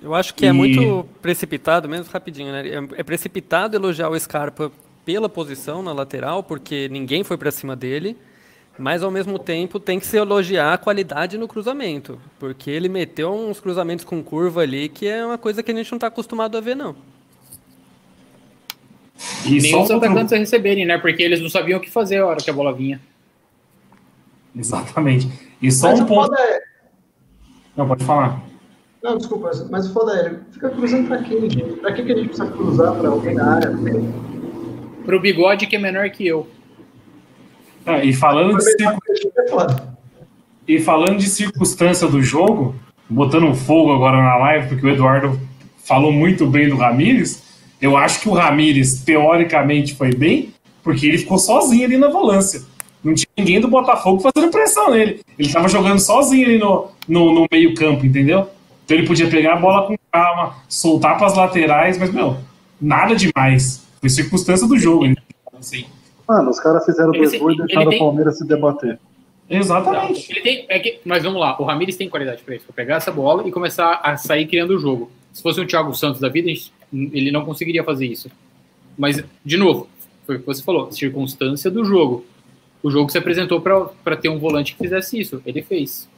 S5: Eu acho que é
S1: E-
S5: muito precipitado, mesmo rapidinho, né? É- É precipitado elogiar o Scarpa pela posição na lateral, porque ninguém foi pra cima dele, mas ao mesmo tempo tem que se elogiar a qualidade no cruzamento, porque ele meteu uns cruzamentos com curva ali que é uma coisa que a gente não tá acostumado a ver, não.
S1: E
S4: Nem
S1: só
S4: os
S1: um
S4: atacantes a receberem, né? Porque eles não sabiam o que fazer a hora que a bola vinha.
S1: Exatamente. E só
S6: Mas
S1: um ponto.
S6: é.
S1: Não, pode falar.
S6: Não, desculpa, mas o foda é, fica cruzando pra quê, gente? Pra que, que a gente precisa cruzar pra alguém na área?
S4: Pro bigode que é menor que eu.
S1: Ah, e falando de
S6: Aproveitar
S1: circu-
S6: que a gente é foda.
S1: E falando de circunstância do jogo, botando fogo agora na live, porque o Eduardo falou muito bem do Ramires, eu acho que o Ramires, teoricamente, foi bem, porque ele ficou sozinho ali na volância. Não tinha ninguém do Botafogo fazendo pressão nele. Ele estava jogando sozinho ali no, no, no meio-campo, entendeu? Então ele podia pegar a bola com calma, soltar para as laterais, mas, meu, nada demais. Foi circunstância do jogo. Assim.
S7: Mano, os caras fizeram
S4: Ele
S7: dois
S4: se-
S7: gols e
S4: ele
S7: deixaram
S4: tem-
S7: o Palmeiras se debater.
S1: Exatamente.
S4: Ele tem, é que, mas vamos lá, o Ramires tem qualidade para isso, pra pegar essa bola e começar a sair criando o jogo. Se fosse um Thiago Santos da vida, ele não conseguiria fazer isso. Mas, de novo, foi o que você falou, circunstância do jogo. O jogo se apresentou para ter um volante que fizesse isso. Ele fez.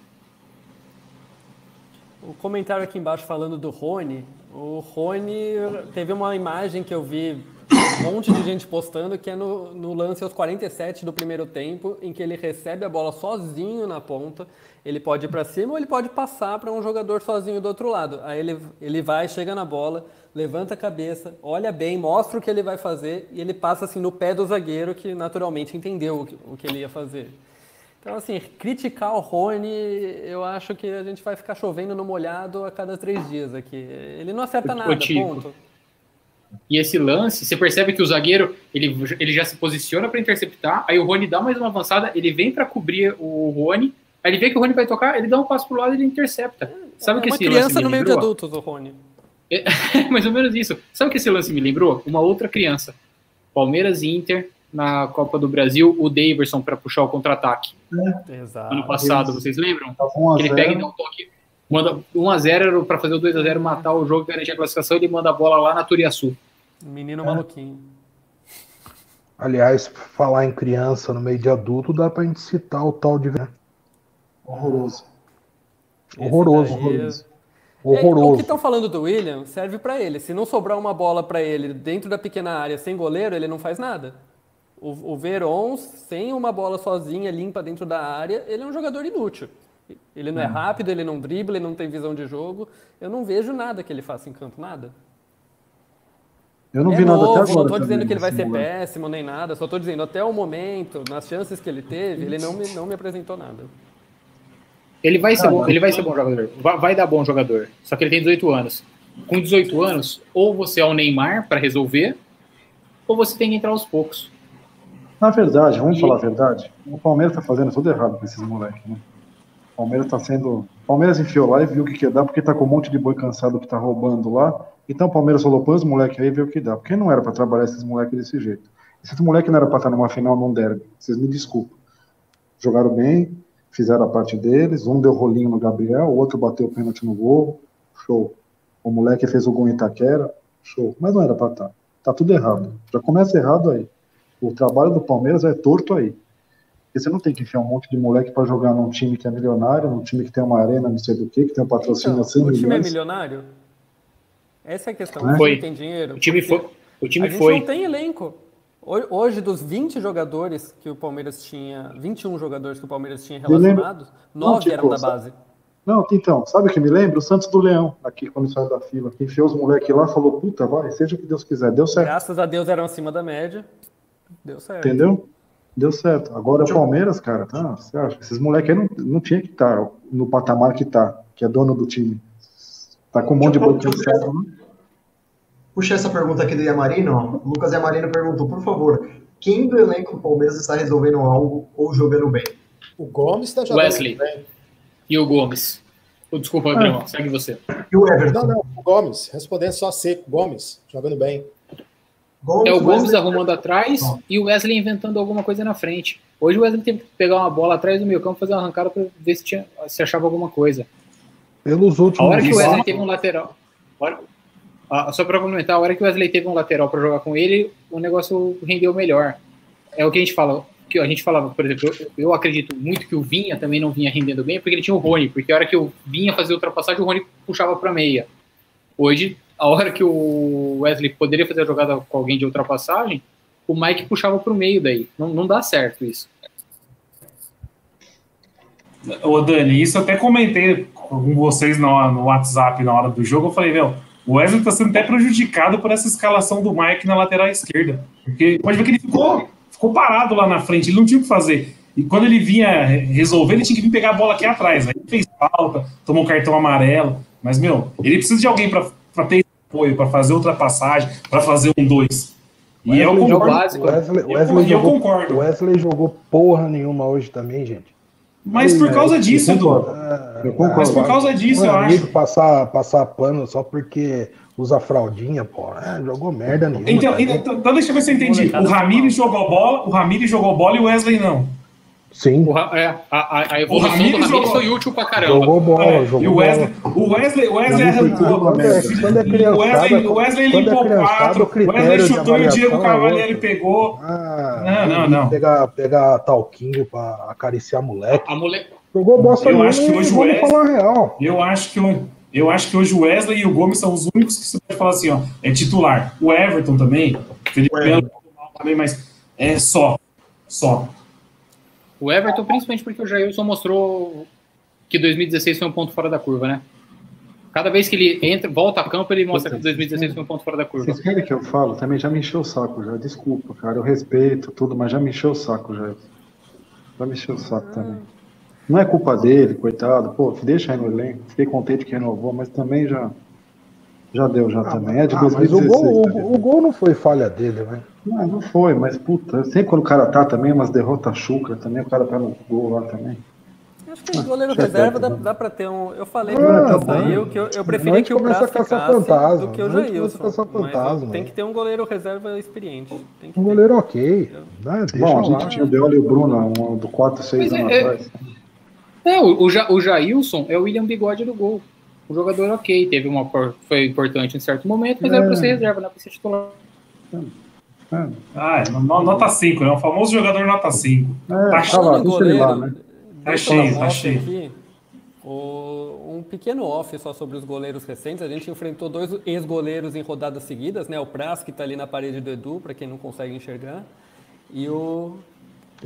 S5: O comentário aqui embaixo falando do Rony, o Rony teve uma imagem que eu vi um monte de gente postando que é no, no lance aos 47 do primeiro tempo, em que ele recebe a bola sozinho na ponta, ele pode ir para cima ou ele pode passar para um jogador sozinho do outro lado. Aí ele, ele vai, chega na bola, levanta a cabeça, olha bem, mostra o que ele vai fazer e ele passa assim no pé do zagueiro que naturalmente entendeu o que, o que ele ia fazer. Então, assim, criticar o Rony, eu acho que a gente vai ficar chovendo no molhado a cada três dias aqui. Ele não acerta nada, ponto.
S4: E esse lance, você percebe que o zagueiro ele, ele já se posiciona para interceptar, aí o Rony dá mais uma avançada, ele vem para cobrir o Rony, aí ele vê que o Rony vai tocar, ele dá um passo pro lado e ele intercepta. Sabe o
S5: é
S4: que
S5: uma
S4: esse
S5: criança
S4: lance me
S5: no meio de adultos, o Rony.
S4: É mais ou menos isso. Sabe o que esse lance me lembrou? Uma outra criança. Palmeiras e Inter na Copa do Brasil, o Daverson para puxar o contra-ataque.
S5: Exato.
S4: Ano passado, vocês lembram?
S7: Tava 1 a
S4: Que ele pega e
S7: 0.
S4: dá um toque. Manda 1x0 para fazer o 2x0, matar o jogo, garantir a classificação, ele manda a bola lá na Turiaçu.
S5: Menino maluquinho.
S7: Aliás, falar em criança no meio de adulto, dá pra gente citar o tal de. né? Horroroso. Horroroso,
S5: daí-
S7: horroroso.
S5: É, o que
S7: Horroroso.
S5: estão falando do William serve pra ele. Se não sobrar uma bola pra ele dentro da pequena área sem goleiro, ele não faz nada. O, o Veron, sem uma bola sozinha, limpa dentro da área, ele é um jogador inútil. Ele não é rápido, ele não dribla, ele não tem visão de jogo. Eu não vejo nada que ele faça em campo, nada.
S7: Eu não
S5: é
S7: vi nada
S5: novo,
S7: até agora.
S5: não tô
S7: também
S5: dizendo que ele vai
S7: desse
S5: ser
S7: moleque.
S5: péssimo nem nada, só tô dizendo, até o momento, nas chances que ele teve, ele não me, não me apresentou nada.
S4: Ele vai ser
S7: Ah,
S4: bom, ele vai ser bom jogador. Vai, vai dar bom jogador. Só que ele tem 18 anos. Com 18 anos, ou você é o Neymar para resolver, ou você tem que entrar aos poucos.
S7: Na verdade, vamos
S4: E-
S7: falar a verdade, o Palmeiras tá fazendo tudo errado com esses moleques, né? Palmeiras tá sendo. Palmeiras enfiou lá e viu o que, que ia dar, porque tá com um monte de boi cansado que tá roubando lá. Então o Palmeiras falou, põe os moleques aí e vê o que dá. Porque não era pra trabalhar esses moleques desse jeito. Esses moleques não era pra estar numa final num derby. Vocês me desculpem. Jogaram bem, fizeram a parte deles. Um deu rolinho no Gabriel, o outro bateu o pênalti no gol. Show. O moleque fez o gol em Itaquera. Show. Mas não era pra estar. Tá tudo errado. Já começa errado aí. O trabalho do Palmeiras é torto aí. Porque você não tem que enfiar um monte de moleque pra jogar num time que é milionário, num time que tem uma arena, não sei do que, que tem um patrocínio
S5: Então,
S7: a 100
S5: o time é milionário? Essa é a questão.
S7: É.
S5: O
S4: Foi.
S5: time tem dinheiro?
S4: O time foi. O time
S5: a gente
S4: foi.
S5: não tem elenco. Ho- Hoje, dos 20 jogadores que o Palmeiras tinha, 21 jogadores que o Palmeiras tinha
S7: lembro-
S5: relacionados, 9
S7: tipo,
S5: eram da base.
S7: Não, então, sabe o que me lembra? O Santos do Leão, aqui quando saiu da fila, que enfiou os moleques lá falou, puta, vai, seja o que Deus quiser. Deu certo,
S5: Graças a Deus eram acima da média. Deu certo.
S7: entendeu? Deu certo. Agora o Palmeiras, cara, tá, você acha? Esses moleques aí não, não tinha que estar no patamar que tá, que é dono do time. Tá com um monte de boi cansado, né?
S6: Puxa essa pergunta aqui do Yamarino. ó. O Lucas Yamarino perguntou, por favor, quem do elenco do Palmeiras está resolvendo algo ou jogando bem?
S3: O Gomes está jogando
S4: Wesley.
S3: bem.
S4: E o Gomes. Oh, desculpa, Gabriel, segue você.
S6: E o Everton?
S3: Não, não, o Gomes, respondendo só seco. Gomes, jogando bem.
S6: Gomes,
S4: É o Gomes
S6: Wesley-
S4: arrumando atrás
S6: Ó.
S4: e o Wesley inventando alguma coisa na frente. Hoje o Wesley teve que pegar uma bola atrás do meio campo, fazer uma arrancada para ver se, tinha, se achava alguma coisa.
S7: Pelos
S4: A
S7: últimos
S4: hora que o Wesley teve um lateral. a hora- ah, só para complementar, a hora que o Wesley teve um lateral para jogar com ele, o negócio rendeu melhor. É o que a gente fala. Que a gente falava, por exemplo, eu, eu acredito muito que o Vinha também não vinha rendendo bem, porque ele tinha o Rony, porque a hora que o Vinha fazia ultrapassagem, o Rony puxava para meia. Hoje, a hora que o Wesley poderia fazer a jogada com alguém de ultrapassagem, o Mike puxava para o meio daí. Não, não dá certo isso.
S1: Ô Dani, isso eu até comentei com vocês no, no WhatsApp na hora do jogo. Eu falei, meu, o Wesley tá sendo até prejudicado por essa escalação do Mike na lateral esquerda. Porque pode ver que ele ficou, ficou parado lá na frente, ele não tinha o que fazer. E quando ele vinha resolver, ele tinha que vir pegar a bola aqui atrás. Aí ele fez falta, tomou um cartão amarelo. Mas, meu, ele precisa de alguém para ter apoio, para fazer ultrapassagem, para fazer um dois. E
S2: Wesley
S1: eu concordo.
S2: jogou-
S4: básico.
S2: Wesley,
S1: Eu-
S2: Wesley
S1: eu
S2: jogou,
S1: concordo.
S2: Wesley jogou porra nenhuma hoje também, gente.
S1: Mas por causa disso,
S7: eu
S1: Edu.
S7: concordo.
S2: Ah,
S7: Eu concordo.
S1: Mas por causa disso, eu
S2: Meu amigo
S1: acho.
S2: passar, passar pano só porque usa fraldinha, pô. Jogou merda nenhuma.
S1: Então,
S2: tá
S1: então, então deixa eu ver se eu entendi. O Ramires jogou bola, o Ramires jogou bola e o Wesley não.
S2: Sim,
S4: O é, a, a, a evolução
S1: Ramires
S4: do Ramires
S1: jogou-
S4: foi útil pra caramba.
S2: jogou bola,
S1: É,
S2: jogou
S1: e o Wesley,
S2: bola.
S1: o Wesley, o Wesley arrancou.
S7: uma
S2: Quando é, quando é
S1: O
S2: criançada,
S1: Wesley, o Wesley
S2: é
S1: limpou
S2: criançada,
S1: quatro.
S2: o
S1: O Wesley chutou e o Diego
S2: é
S1: Cavalieri pegou.
S2: Ah,
S1: Não, não, não.
S2: Pegar, pegar talquinho pra acariciar moleque.
S4: A mulher,
S2: Jogou bosta
S1: Eu acho que hoje o
S2: vamos
S1: Wesley-
S2: falar a real.
S1: Eu acho que o- eu acho que hoje o Wesley e o Gomes são os únicos que você pode falar assim, ó, é titular. O Everton também, o Felipe
S6: O
S1: Melo também, mas é só, só.
S4: O Everton, principalmente porque o Jailson mostrou que 2016 foi um ponto fora da curva, né? Cada vez que ele entra, volta a campo, ele mostra que 2016 foi um ponto fora da curva.
S7: Vocês querem que eu falo? Também já me encheu o saco já. Desculpa, cara. Eu respeito tudo, mas já me encheu o saco já. Já me encheu o saco também. Não é culpa dele, coitado. Pô, deixa aí no elenco. Fiquei contente que renovou, mas também já. Já deu, já também. É de
S2: Ah, mas o
S7: 2016.
S2: gol,
S7: tá
S2: o, o gol não foi falha dele, né?
S7: Não, não foi, mas puta, sempre quando o cara tá também, umas derrotas chucra também, o cara tá no gol lá também.
S5: Acho que o goleiro
S7: Deixa
S5: reserva dá,
S7: né?
S5: dá pra ter um. Eu falei
S2: Ah,
S5: que o
S2: tá
S5: saiu, que eu, eu
S2: Não, gente
S5: que o
S2: começa
S5: Prazo
S2: a caçar
S5: ficasse
S2: fantasma,
S5: do que o Jailson.
S2: fantasma,
S5: tem que ter um goleiro reserva experiente. Tem que
S2: Um
S5: ter.
S2: goleiro ok. Né? Deixa
S7: Bom, a gente tinha o Deoli e o Bruno um, do 4, 6
S4: Mas
S7: anos
S4: é- é-
S7: atrás.
S4: É, o, o, Ja- o Jailson é o William Bigode do gol. Um jogador ok, teve uma foi importante em certo momento, mas
S2: É.
S4: era pra ser reserva, não é pra ser titular.
S7: É,
S1: Ah, é, no- nota 5, né? O famoso jogador nota 5.
S7: é,
S1: Tá
S7: tá lá,
S5: Falando em
S7: deixa ele lá,
S5: goleiro,
S7: né?
S1: Tá cheio,
S5: um
S1: tá cheio.
S5: aqui. O- um pequeno off só sobre os goleiros recentes. A gente enfrentou dois ex-goleiros em rodadas seguidas, né? O Praz, que está ali na parede do Edu, para quem não consegue enxergar, e o,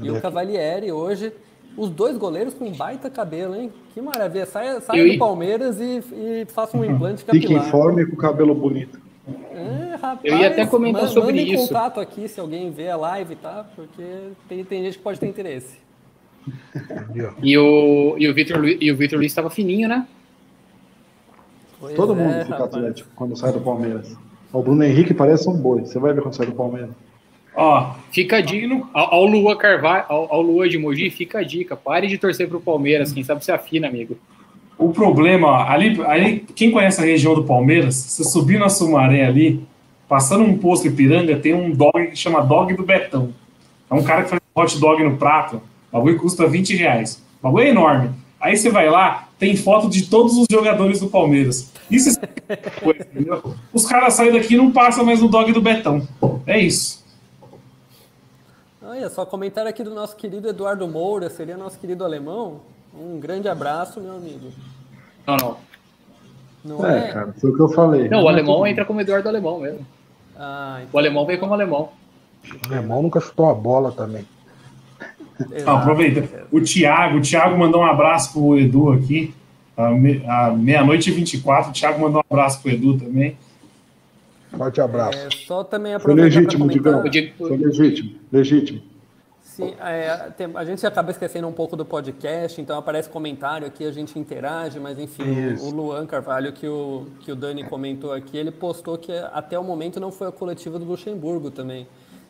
S5: e o Cavalieri hoje. Os dois goleiros com baita cabelo, hein? Que maravilha. Saia, saia
S4: Eu
S5: do Palmeiras e, e faça um implante
S7: Fique em
S5: capilar.
S7: forma e com o cabelo bonito.
S5: É, rapaz,
S4: Eu ia até comentar sobre isso.
S5: contato aqui se alguém vê a live, tá? Porque tem, tem gente que pode ter interesse.
S4: E o, e o Vitor Luiz, e o Vitor Luiz estava fininho, né?
S5: Pois
S7: Todo
S5: é,
S7: mundo fica
S5: rapaz.
S7: atlético quando sai do Palmeiras. O Bruno Henrique parece um boi. Você vai ver quando sai do Palmeiras.
S1: Ó,
S4: Fica a dica ao, ao Lua Carvalho, ao, ao Lua de Mogi, fica a dica. Pare de torcer pro Palmeiras, quem sabe se afina, amigo.
S1: o problema, ali, ali, quem conhece a região do Palmeiras, você subir na Sumaré ali, passando um posto Ipiranga, tem um dog que chama Dog do Betão. É um cara que faz hot dog no prato, o bagulho custa 20 reais. O bagulho é enorme. Aí você vai lá, tem foto de todos os jogadores do Palmeiras. Isso é coisa, entendeu? Os caras saem daqui e não passam mais no dog do Betão. É isso.
S5: Olha só, comentário aqui do nosso querido Eduardo Moura, seria nosso querido alemão. Um grande abraço, meu amigo.
S4: Não, não.
S5: Não
S7: É,
S5: é?
S7: cara, foi o que eu falei.
S4: Não, o
S7: é
S4: alemão entra como Eduardo Alemão mesmo.
S5: Ah,
S4: O alemão vem como alemão.
S2: Meu irmão nunca chutou a bola também.
S5: exato.
S1: Ah, aproveita. O Thiago, o Thiago mandou um abraço pro Edu aqui. À meia-noite e 24, o Thiago mandou um abraço pro Edu também.
S2: Forte abraço.
S5: É, só também
S7: Foi
S5: aproveitar para
S7: legítimo, Digão. Foi legítimo, legítimo.
S5: Sim, é, tem- a gente acaba esquecendo um pouco do podcast, então aparece comentário aqui, a gente interage, mas enfim, o,
S2: Isso.
S5: o Luan Carvalho, que o, que o Dani comentou aqui, ele postou que até o momento não foi a coletiva do Luxemburgo também.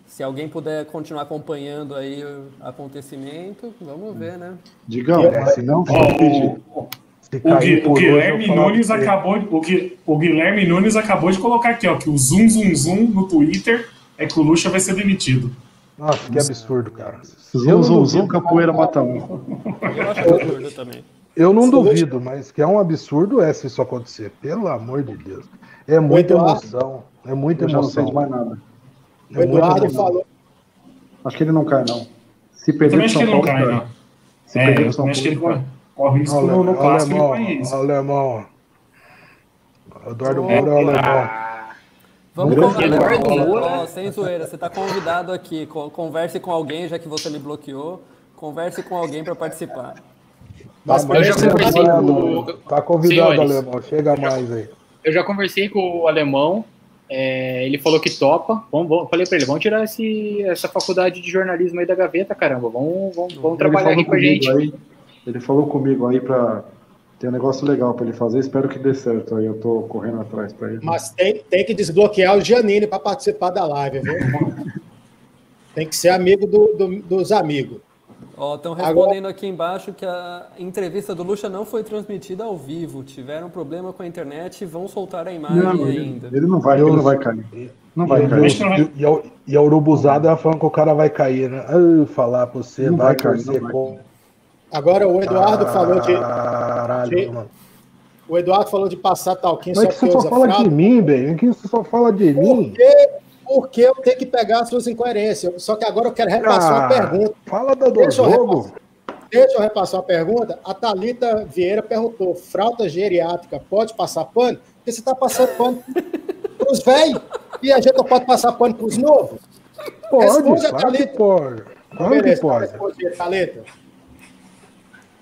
S5: Se alguém puder continuar acompanhando aí o acontecimento, vamos ver, né?
S7: Digão, se não for pedir.
S1: O, o, Gui- o Guilherme Nunes acabou, de- o, Gui- o Guilherme Nunes acabou de colocar aqui, ó, que o zoom zoom zoom no Twitter é que o Lucha vai ser demitido.
S2: Nossa, que absurdo, cara.
S7: Zum,
S2: duvido.
S7: zum, capoeira mata um.
S5: Eu acho absurdo também.
S2: Eu não duvido, mas que é um absurdo é se isso acontecer. Pelo amor de Deus. É muita emoção. É muita
S7: Eu já não sei
S2: emoção.
S7: de mais nada.
S3: O
S2: É muita
S3: Eduardo
S2: emoção.
S3: falou,
S7: Acho que ele não cai, não. Se
S1: Eu
S7: perder
S1: também
S7: pro
S1: acho
S7: São
S1: que ele não
S7: Paulo,
S1: cai,
S7: cai.
S1: não.
S7: Se
S1: É,
S7: perder pro São
S1: acho que ele
S7: Paulo,
S1: corre, risco
S2: Olha,
S1: no, no clássico,
S2: alemão,
S1: conhece.
S2: alemão. Eduardo Moura é o alemão.
S5: Vamos
S2: Grande
S5: conversar.
S4: Eduardo Moura.
S5: Ó, sem zoeira, você está convidado aqui. Co- Converse com alguém, já que você me bloqueou. Converse com alguém para participar.
S3: Mas
S2: Tá, mas
S4: eu já conversei com
S2: alemão.
S4: o-
S2: Tá convidado,
S4: Senhores.
S2: alemão. Chega mais aí.
S4: Eu já conversei com o alemão, é, ele falou que topa. Vamos, vamos- falei pra ele, vamos tirar esse, essa faculdade de jornalismo aí da gaveta, caramba. Vamos, vamos, vamos trabalhar aqui com a gente.
S7: Aí, ele falou comigo aí pra ter um negócio legal pra ele fazer. Espero que dê certo. Aí eu tô correndo atrás pra ele.
S3: Mas tem, tem que desbloquear o Giannini para participar da live, viu? tem que ser amigo do- do- dos amigos.
S5: Ó, estão respondendo aqui embaixo que a entrevista do Lucha não foi transmitida ao vivo. Tiveram problema com a internet e vão soltar a imagem
S7: Não, ele,
S5: ainda.
S7: ele não vai, ele não vai cair. Não vai
S2: E,
S7: cair.
S2: e, e, a- e a urubuzada falando que o cara vai cair, né? Ah, falar pra você,
S7: Não
S2: vai,
S7: vai cair,
S2: torcer
S7: não vai
S2: com.
S3: Agora o Eduardo falou de.
S2: Caralho,
S3: de-
S2: mano.
S3: O Eduardo falou de passar talquinho
S2: é
S3: só
S2: que você só fala de mim? É que você só fala de mim.
S3: Porque, porque eu tenho que pegar as suas incoerências. Só que agora eu quero repassar uma
S2: Ah,
S3: pergunta.
S2: Fala da do
S3: Deixa eu
S2: jogo.
S3: Deixa eu repassar uma pergunta. A Thalita Vieira perguntou: fralda geriátrica pode passar pano? Porque você está passando pano para os velhos e a gente não pode passar pano para os novos.
S2: Pode,
S3: Responde a
S2: claro que
S3: Thalita.
S2: pode. Claro
S3: Beleza,
S2: pode.
S3: Thalita.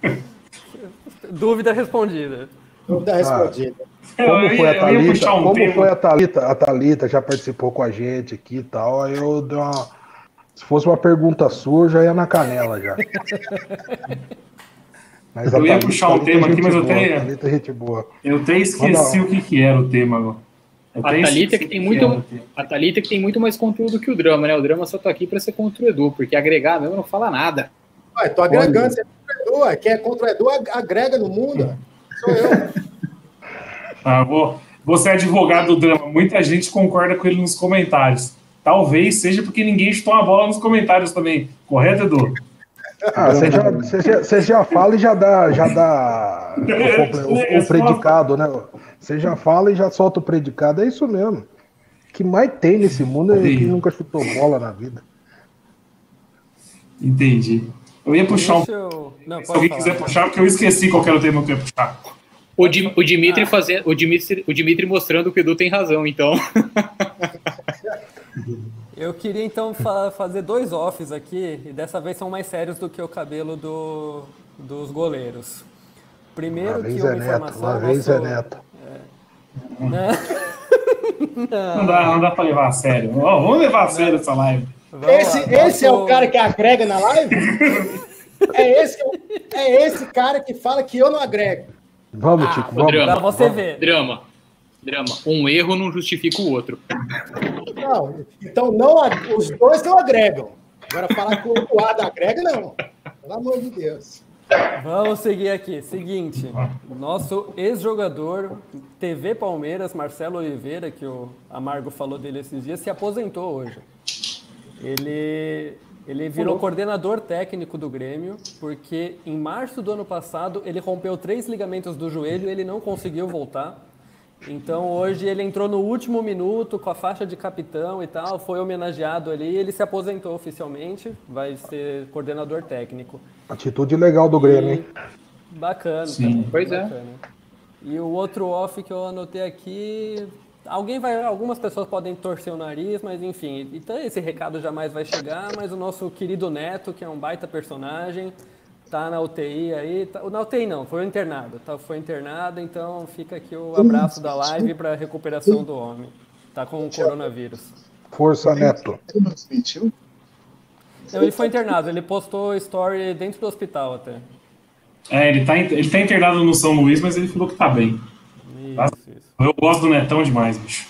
S5: Dúvida respondida.
S3: Dúvida respondida.
S2: Como
S1: Eu ia-
S2: foi a
S1: eu
S2: Thalita?
S1: um
S2: Como
S1: tema.
S2: foi a Thalita? A Thalita já participou com a gente aqui e tal. Aí eu dei uma. Se fosse uma pergunta sua, eu já ia na canela já. Mas
S1: Eu ia
S2: Thalita-
S1: puxar um
S2: Thalita é
S1: tema aqui, mas eu
S2: boa,
S1: tenho-
S2: Thalita é gente boa.
S1: Eu até esqueci
S2: Manda-
S1: o que, que era o tema agora.
S4: A
S1: até
S4: Thalita que tem
S1: que
S4: muito, a Thalita que tem muito mais conteúdo que o drama, né? O drama só tá aqui pra ser contra o Edu, porque agregar mesmo não fala nada.
S3: Ué, tô agregando, você é contra o Edu. Quem é contra o Edu ag- agrega no mundo. Sou eu.
S1: Ah, vou, você é advogado do drama. Muita gente concorda com ele nos comentários. Talvez seja porque ninguém chutou uma bola nos comentários também. Correto, Edu?
S2: Ah, você já, você, já, você já fala e já dá, já dá o, o- o predicado, né? Você já fala e já solta o predicado. É isso mesmo. O que mais tem nesse mundo é quem nunca chutou bola na vida.
S1: Entendi. Eu ia puxar um.
S5: Eu... Não,
S1: Se alguém
S5: falar.
S1: quiser puxar, porque eu esqueci qual que era o tema que eu ia puxar.
S4: O, Di- o
S5: Ah.
S4: Dimitri fazendo, o Dimitri, o Dimitri mostrando que o Edu tem razão, então.
S5: Eu queria então fa- fazer dois offs aqui, e dessa vez são mais sérios do que o cabelo do, dos goleiros. Primeiro
S2: Uma
S5: que
S2: vez
S5: uma
S2: é neto,
S5: informação.
S2: uma vez é
S5: nosso-
S2: neto.
S1: Não dá, não dá pra levar a sério. Vamos levar a sério essa live.
S5: Vamos
S3: Esse,
S5: lá,
S3: esse é o cara que agrega na live? É esse, é esse cara que fala que eu não agrego.
S2: Vamos,
S4: Ah,
S2: Tico, vamos.
S4: drama.
S5: Pra você ver.
S4: Drama. Drama. Um erro não justifica o outro.
S3: Não, então não, os dois não agregam. Agora falar que o Eduardo agrega, não. Pelo amor de Deus.
S5: Vamos seguir aqui. Seguinte, nosso ex-jogador TV Palmeiras, Marcelo Oliveira, que o Amargo falou dele esses dias, se aposentou hoje. Ele, ele virou coordenador técnico do Grêmio, porque em março do ano passado ele rompeu três ligamentos do joelho e ele não conseguiu voltar. Então hoje ele entrou no último minuto com a faixa de capitão e tal, foi homenageado ali, ele se aposentou oficialmente, vai ser coordenador técnico.
S2: Atitude legal do Grêmio, hein?
S5: Bacana.
S1: Sim.
S4: Pois é.
S5: bacana. E o outro off que eu anotei aqui, alguém vai, algumas pessoas podem torcer o nariz, mas enfim, então esse recado jamais vai chegar, mas o nosso querido Neto, que é um baita personagem, tá na UTI aí, tá, na UTI não, foi internado, tá, foi internado, então fica aqui o abraço da live para recuperação do homem. Tá com o coronavírus.
S2: Força, Neto.
S9: Ele não
S5: ele foi internado, ele postou story dentro do hospital até.
S1: É, ele tá, in- ele tá internado no São Luís, mas ele falou que tá bem.
S5: Isso, isso.
S1: Eu gosto do Netão demais, bicho.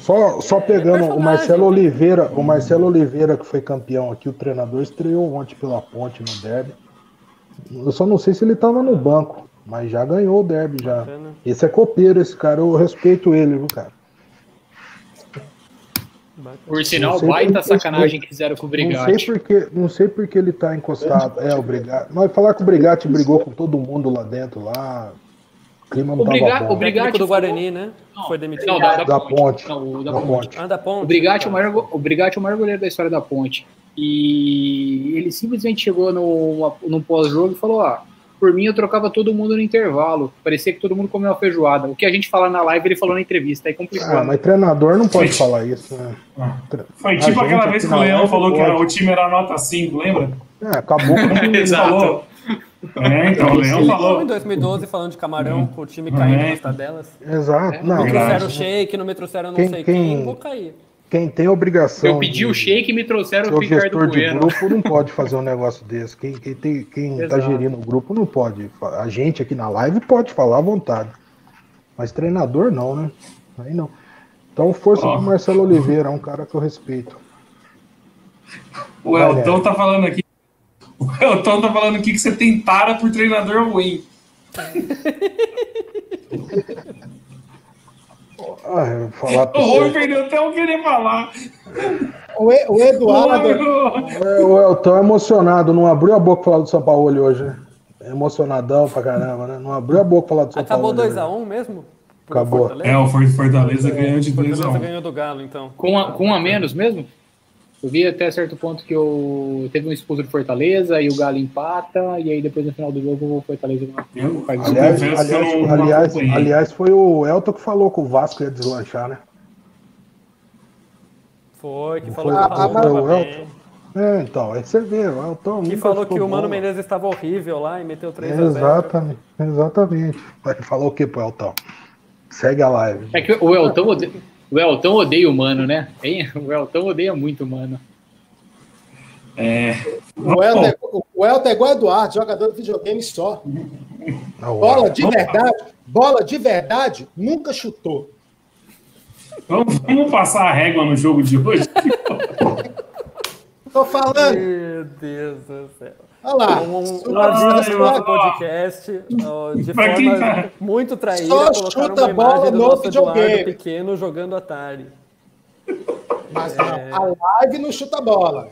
S2: Só, só pegando o
S5: personagem.
S2: Marcelo Oliveira, o Marcelo Oliveira, que foi campeão aqui, o treinador, estreou ontem pela ponte no derby. Eu só não sei se ele tava no banco, mas já ganhou o derby já.
S5: Bacana.
S2: Esse é copeiro, esse cara, eu respeito ele, viu, cara?
S4: Por sinal, baita sacanagem que fizeram com o
S2: Não sei
S4: Brigatti.
S2: porque, não sei porque ele tá encostado. É, o Brigatti. Mas falar que o Brigatti brigou com todo mundo lá dentro, lá. O clima não
S4: O
S2: tava bom.
S5: do Guarani, né? Foi demitido.
S4: Não, da, da,
S2: Da
S4: ponte.
S2: ponte.
S4: Não, o da,
S2: Da
S4: ponte.
S2: ponte.
S5: Ah, da ponte.
S4: O Brigatti é o
S5: Tá.
S4: maior, o Brigatti é o maior goleiro da história da ponte. E ele simplesmente chegou no, num pós-jogo e falou: ó, Por mim, eu trocava todo mundo no intervalo. Parecia que todo mundo comeu uma feijoada. O que a gente fala na live, ele falou na entrevista. Aí complicou.
S2: Ah,
S4: né?
S2: mas treinador não pode
S1: Foi-
S2: falar isso, né?
S1: Foi
S2: A
S1: tipo aquela
S2: aqui
S1: vez que o Leão falou que era-
S2: pode.
S1: o time era nota 5, lembra?
S2: É, acabou
S4: Exato.
S1: falou. É, então, o Leão
S5: Falou em 2012 falando de camarão com o time caindo
S1: É.
S5: nas tabelas.
S2: Exato. Não,
S5: Me trouxeram shake, não me trouxeram não
S2: Quem-
S5: sei
S2: quem-
S5: quem, vou cair.
S2: quem tem obrigação.
S4: Eu pedi o
S2: de-
S4: shake e me trouxeram o
S2: o
S4: Ricardo
S2: gestor de
S4: Bueno.
S2: grupo não pode fazer um negócio desse. Quem, quem, tem, quem tá gerindo o grupo não pode. A gente aqui na live pode falar à vontade. Mas treinador não, né? Aí não. Então, força
S1: Ó.
S2: pro Marcelo Oliveira, é um cara que eu respeito.
S1: O Elton tá falando aqui. O Elton tá falando aqui que você tem tara por treinador ruim.
S2: Ah, eu vou falar
S1: O Rui perdeu até o querer falar.
S3: O, E- o Eduardo,
S2: É, O Elton é emocionado, não abriu a boca pra falar do São Paulo hoje, né? É emocionadão pra caramba, né? Não abriu a boca pra falar do São
S5: Acabou
S2: Paulo.
S5: 2x1 mesmo? Pro
S2: Acabou.
S5: Fortaleza?
S1: É, o For- Fortaleza ganhou de 2 a
S5: Fortaleza
S1: 1.
S5: ganhou do Galo, então.
S4: Com, a, com um a menos mesmo? Eu vi até certo ponto que eu teve um expulso de Fortaleza e o Galo empata, e aí depois no final do jogo o Fortaleza
S1: Eu-
S4: faz
S2: Aliás, aliás,
S1: não-
S2: aliás, aliás, foi o Elton que falou que o Vasco ia deslanchar, né?
S5: Foi, que
S2: Não
S5: falou
S2: foi-
S5: que o
S2: ah, o
S5: bem.
S2: Elton- É, então, aí você vê, o Elton.
S5: Que falou que o Mano
S2: bola.
S5: Menezes estava horrível lá e meteu 3x0.
S2: Exatamente, exatamente. Ele falou o que pro Elton? Segue a live.
S4: É que o Elton o Elton odeia o Mano, né? Hein? O Elton odeia muito o Mano.
S1: É.
S3: o Elton, é, o Elton é igual o Eduardo, jogador de videogame só.
S2: Ah, o
S3: Bola de verdade, bola de verdade, nunca chutou.
S1: Vamos, vamos passar a régua no jogo de hoje?
S3: Tô falando.
S5: Meu Deus do céu.
S3: Olha lá.
S5: Um, um aviso podcast, de forma
S1: tá-
S5: muito traída,
S3: Só chuta
S5: uma imagem
S3: bola
S5: do
S3: no
S5: nosso Eduardo
S3: videogame.
S5: Pequeno jogando Atari.
S3: Mas
S5: É.
S3: a live não chuta bola.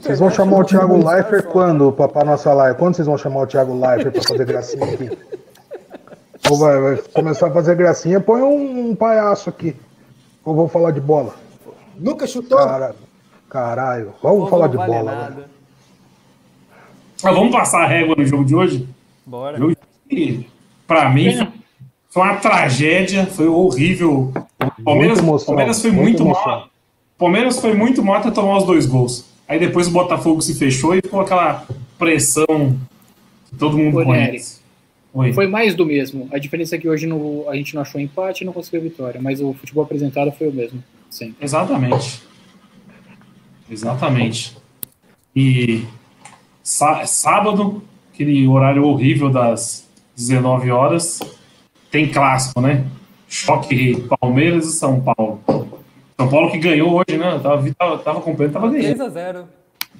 S2: Vocês vão chamar o Thiago
S5: Internet
S2: Leifert quando pra nossa live? Quando vocês vão chamar o Thiago Leifert pra fazer gracinha aqui? Ou vai, vai começar a fazer gracinha, põe um, um palhaço aqui. Ou vou falar de bola.
S3: Nunca chutou?
S2: Cara, caralho. Vamos
S5: Povo
S2: falar de
S5: vale
S2: bola. né?
S1: Ah, vamos passar a régua no jogo de hoje?
S5: Bora.
S1: Pra mim, foi- foi uma tragédia, foi horrível. O Palmeiras,
S2: emoção,
S1: Palmeiras foi muito
S2: emoção.
S1: mal. Palmeiras foi muito mal até tomar os dois gols. Aí depois o Botafogo se fechou e ficou aquela pressão que todo mundo
S4: Ô,
S1: conhece. Oi.
S4: Foi mais do mesmo. A diferença é que hoje no- a gente não achou empate e não conseguiu vitória, mas o futebol apresentado foi o mesmo. Sempre.
S1: Exatamente. Exatamente. E sábado, aquele horário horrível das 19 horas, tem clássico, né? Choque Palmeiras e São Paulo. São Paulo que ganhou hoje, né? Eu Tava, tava, tava acompanhando, tava ganhando.
S5: 3x0.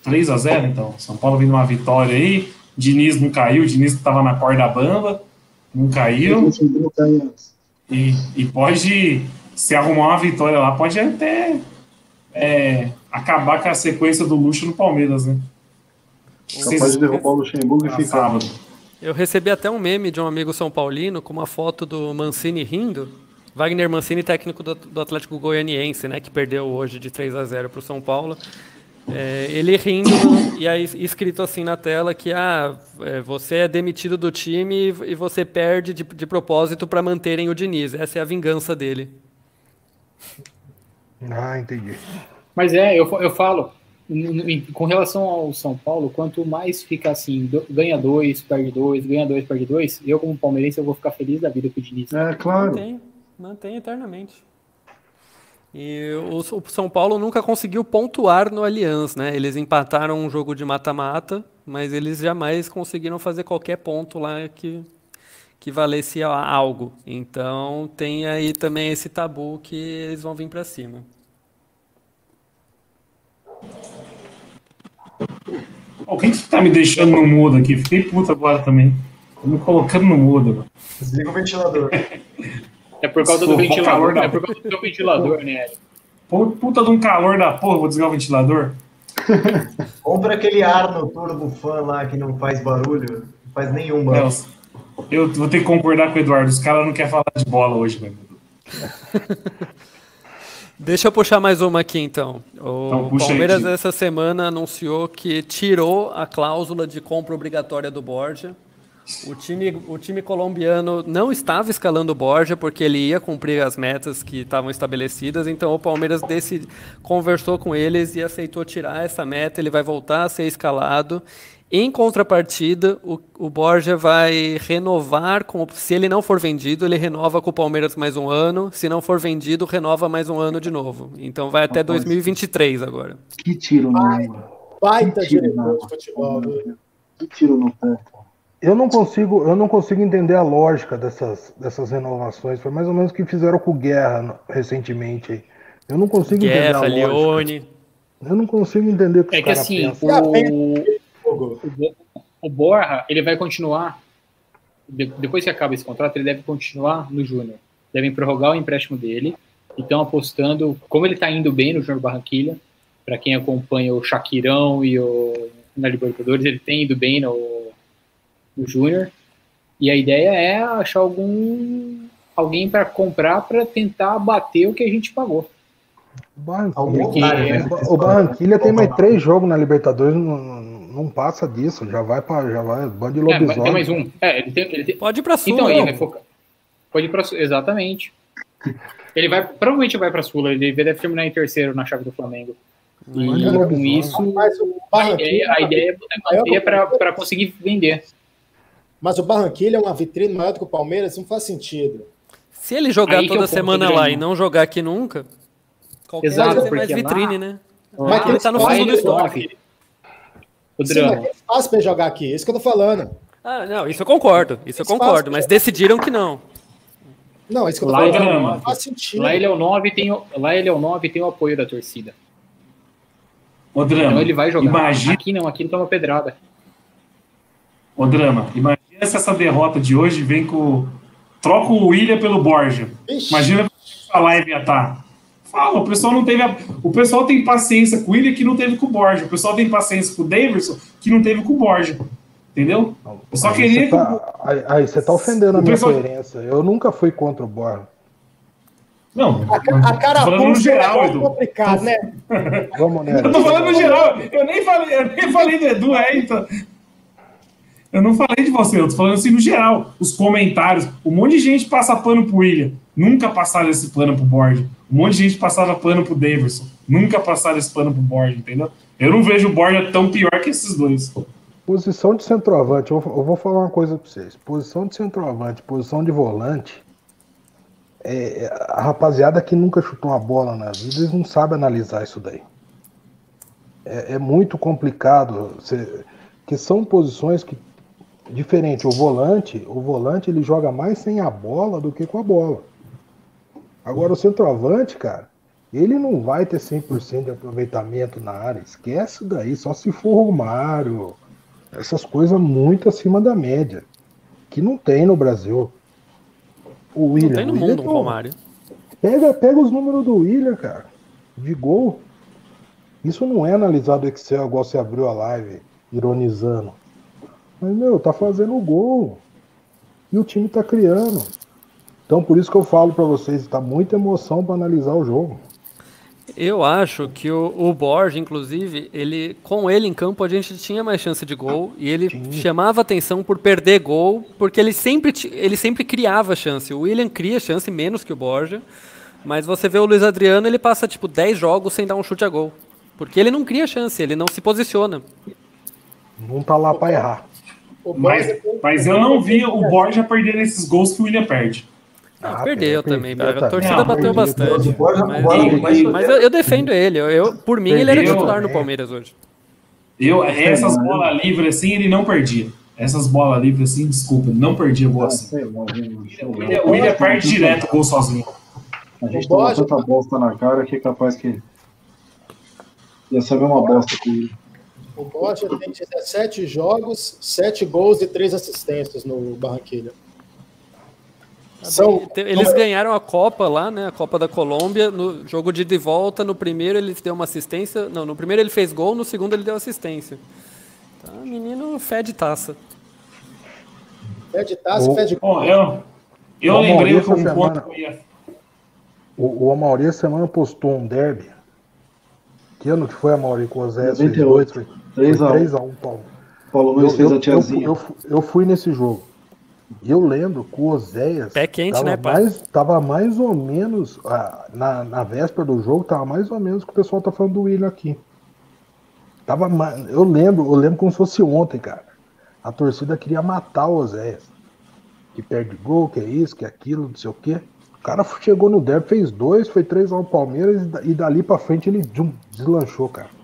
S1: 3 a 0 então. São Paulo vindo uma vitória aí. Diniz não caiu, Diniz que tava na corda bamba, não caiu. E, e pode, se arrumar uma vitória lá, pode até é, acabar com a sequência do luxo no Palmeiras, né?
S7: Capaz de derrubar o Luxemburgo e ficar.
S1: sábado.
S5: Eu recebi até um meme de um amigo São Paulino com uma foto do Mancini rindo. Wagner Mancini, técnico do, Atlético Goianiense, né, que perdeu hoje de 3 a 0 para o São Paulo. É, ele rindo e aí escrito assim na tela que ah, é, você é demitido do time e você perde de, de propósito para manterem o Diniz. Essa é a vingança dele.
S2: Ah, entendi.
S4: Mas é, eu, eu falo, com relação ao São Paulo, quanto mais fica assim, do- ganha dois, perde dois, ganha dois, perde dois, eu como palmeirense eu vou ficar feliz da vida com o Diniz.
S7: É, claro.
S5: Mantém, mantém eternamente. E o, o São Paulo nunca conseguiu pontuar no Allianz, né? Eles empataram um jogo de mata-mata, mas eles jamais conseguiram fazer qualquer ponto lá que, que valesse algo. Então tem aí também esse tabu que eles vão vir para cima.
S1: Alguém que tá me deixando no mudo aqui? Fiquei puto agora também. Tô me colocando no mudo. mano.
S6: Desliga o ventilador.
S4: É por causa do ventilador,
S1: da-
S4: é por causa do seu ventilador, né?
S1: Pô, Puta de um calor da porra, vou desligar o ventilador.
S6: Compra aquele ar no Turbo Fan lá que não faz barulho. Não faz nenhum barulho.
S1: Nelson, eu vou ter que concordar com o Eduardo. Os caras não querem falar de bola hoje, velho.
S5: Deixa eu puxar mais uma aqui então. O
S1: Então, aí,
S5: Palmeiras
S1: Tico.
S5: essa semana anunciou que tirou a cláusula de compra obrigatória do Borja. O time, o time colombiano não estava escalando o Borja porque ele ia cumprir as metas que estavam estabelecidas, então o Palmeiras desse, conversou com eles e aceitou tirar essa meta. Ele vai voltar a ser escalado. Em contrapartida, o, o Borja vai renovar, com, se ele não for vendido, ele renova com o Palmeiras mais um ano. Se não for vendido, renova mais um ano de novo. Então vai até 2023 agora.
S7: Que tiro no
S3: Baita diretor de futebol. viu?
S7: Que tiro no pé.
S2: Eu não consigo, eu não consigo entender a lógica dessas, dessas renovações. Foi mais ou menos o que fizeram com o Guerra recentemente. Eu não consigo
S5: Guerra,
S2: entender a lógica.
S5: Leone.
S2: Eu não consigo entender o que
S4: É
S2: os
S4: que assim,
S2: pensam.
S4: o,
S3: Fogo.
S4: o Bo- o Borja, ele vai continuar, de- depois que acaba esse contrato, ele deve continuar no Júnior. Devem prorrogar o empréstimo dele. Então, apostando, como ele está indo bem no Júnior Barranquilha, para quem acompanha o Shakirão e o na Libertadores, ele tem ido bem no, no Júnior. E a ideia é achar algum alguém para comprar para tentar bater o que a gente pagou.
S2: O
S6: Ao
S2: Barranquilla,
S6: contrário, né?
S2: o Barranquilla tem mais três jogos na Libertadores, não, não passa disso. Já vai para, já vai, bando de
S4: É, mas tem
S2: lobisomem.
S4: mais um. É, ele tem, ele tem-
S5: Pode ir pra Sul.
S4: Então, ele
S5: não.
S4: vai focar. Pode ir pra Sul, exatamente. Ele vai, provavelmente vai pra Sula, ele deve terminar em terceiro na chave do Flamengo. E com
S2: lobisomem.
S4: isso,
S3: Mas o
S4: a ideia, a ideia é pra conseguir vender.
S3: mas o Barranquilla é uma vitrine maior do que o Palmeiras, não faz sentido.
S5: Se ele jogar
S4: Aí é
S5: toda
S4: ponto
S5: semana lá e não jogar aqui nunca, qualquer
S4: Exato,
S5: Exato, mais
S4: porque
S5: vitrine,
S4: lá-
S5: né?
S3: Mas
S5: ele tá no fundo do estoque.
S4: O
S3: Sim,
S4: drama.
S3: mas é fácil pra ele jogar aqui, isso que eu tô falando.
S5: Ah, não, isso eu concordo, isso eu concordo, mas decidiram que não.
S3: Não, isso que eu tô
S4: Lá
S3: falando.
S4: ele é
S1: o
S3: Não
S1: nove.
S3: faz sentido.
S4: Lá ele é o 9 tem o, lá ele é o 9 tem o apoio da torcida.
S1: Ô, Drama,
S4: Então ele vai jogar.
S1: imagina,
S4: Aqui não, aqui ele toma pedrada.
S1: ô, Drama, imagina se essa derrota de hoje vem com... Troca o William pelo Borja.
S3: Ixi,
S1: Imagina a live ia estar. Fala, o pessoal não teve. a- O pessoal tem paciência com o William que não teve com o Borja. O pessoal tem paciência com o Davidson que não teve com o Borja. Entendeu? Eu só
S2: Aí
S1: queria
S2: você tá, aí, aí você tá ofendendo a
S1: O
S2: minha
S1: pessoal-
S2: coerência. Eu nunca fui contra o Borja.
S1: Não,
S3: a, a cara é
S1: geral, Edu.
S3: complicado, né?
S2: Vamos nessa.
S1: Eu tô falando no geral. Eu nem falei, eu nem falei do Edu, é, então. Eu não falei de você, eu tô falando assim no geral. Os comentários. Um monte de gente passa pano pro William. Nunca passaram esse pano pro Borja. Um monte de gente passava pano pro Davidson. Nunca passaram esse pano pro Borja, entendeu? Eu não vejo o Borja tão pior que esses dois.
S2: Posição de centroavante, eu vou, falar uma coisa pra vocês. Posição de centroavante, posição de volante. é, a rapaziada que nunca chutou uma bola na vida, eles não sabem analisar isso daí. É, é muito complicado. Você, que são posições que. Diferente, o volante, o volante ele joga mais sem a bola do que com a bola. Agora o centroavante, cara, ele não vai ter 100% de aproveitamento na área. Esquece daí, só se for Romário, essas coisas muito acima da média, que não tem no Brasil. O William,
S5: Não tem no
S2: o William
S5: mundo
S2: não-
S5: Romário.
S2: Pega, pega os números do William, cara, de gol. Isso não é analisado Excel igual você abriu a live, ironizando. Mas, meu, tá fazendo gol. E o time tá criando. Então, por isso que eu falo pra vocês, tá muita emoção pra analisar o jogo.
S5: Eu acho que o, o Borja, inclusive, ele com ele em campo a gente tinha mais chance de gol e ele chamava atenção por perder gol, porque ele sempre, ele sempre criava chance. O William cria chance menos que o Borja, mas você vê o Luiz Adriano, ele passa tipo 10 jogos sem dar um chute a gol. Porque ele não cria chance, ele não se posiciona.
S2: Não tá lá pra errar.
S3: O
S1: Mas, mas eu não vi o Borja perder esses gols que o William perde.
S5: Ah,
S2: Ah,
S5: perdeu
S2: perdeu,
S5: também,
S2: perdeu
S5: a torcida
S1: também.
S5: bateu
S1: Não,
S5: bastante.
S6: O o
S5: Mas,
S1: não
S6: sofrer.
S5: mas eu, eu defendo ele, eu, eu- por mim ele era titular no
S2: né?
S5: Palmeiras hoje.
S1: Eu, essas bolas livres assim, ele não perdia. Essas bolas livres assim, desculpa, ele não perdia gol
S7: Ah,
S1: assim. O William, o perde direto gol sozinho.
S7: A gente
S3: O Borja-
S7: tanta bosta na cara que é capaz que. Ia ser a mesma bosta que ele.
S3: O Borja tem 17 jogos, 7 gols e 3 assistências no Barranquilha. São,
S5: Te- Eles ganharam a Copa lá, né? A Copa da Colômbia. No jogo de ida e volta, no primeiro ele deu uma assistência. Não, no primeiro ele fez gol, no segundo ele deu assistência. Tá, menino fede taça.
S3: pé de taça,
S2: O-
S3: de
S1: Bom, eu, eu
S2: Ô,
S1: lembrei que um ponto
S2: semana-
S1: que eu ia.
S2: O, o Amauri essa semana postou um derby. Que ano que foi, Amauri, com o Zé
S7: 98.
S2: Foi
S7: 3 a 1.
S2: 3x1, Paulo.
S7: Paulo Nunes fez a
S2: eu, eu,
S7: tiazinha.
S2: eu, eu fui nesse jogo. E eu lembro que o Oséias.
S5: Pé quente,
S2: tava
S5: né, pai?
S2: mais, tava mais ou menos. ah, na, na véspera do jogo, tava mais ou menos o que o pessoal tá falando do William aqui. Tava, eu lembro, eu lembro como se fosse ontem, cara. A torcida queria matar o Oséias. Que perde gol, que é isso, que é aquilo, não sei o quê. O cara chegou no derby, fez dois, foi três ao Palmeiras e e dali pra frente ele deslanchou, cara.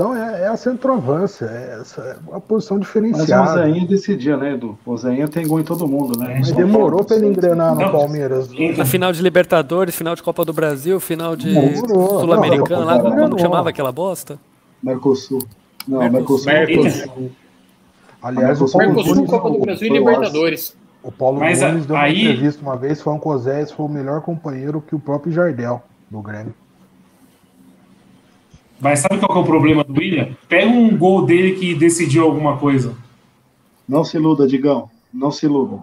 S2: Então é, é a centroavância, é, essa, é uma posição
S7: Mas o
S2: diferenciada.
S7: Ozainha decidia, né, Edu? O Ozainha tem gol em todo mundo, né?
S2: Mas demorou pra ele engrenar no
S1: Não.
S2: Palmeiras.
S5: Na final de Libertadores, final de Copa do Brasil, final de. Sul-Americana,
S2: Não,
S5: lá como que chamava aquela bosta?
S7: Mercosul. Não,
S5: Mercosul.
S7: Mercosul.
S2: Aliás, o
S7: Mercosul,
S2: Paulo
S4: Mercosul,
S2: Nunes,
S4: Copa do Brasil e Libertadores.
S2: o Paulo
S1: Mas,
S2: Nunes deu uma
S1: aí-
S2: entrevista uma vez falando que o Zé foi o melhor companheiro que o próprio Jardel do Grêmio.
S1: Mas sabe qual que é o problema do William? Pega um gol dele que decidiu alguma coisa.
S7: Não se iluda, Digão. Não se iluda.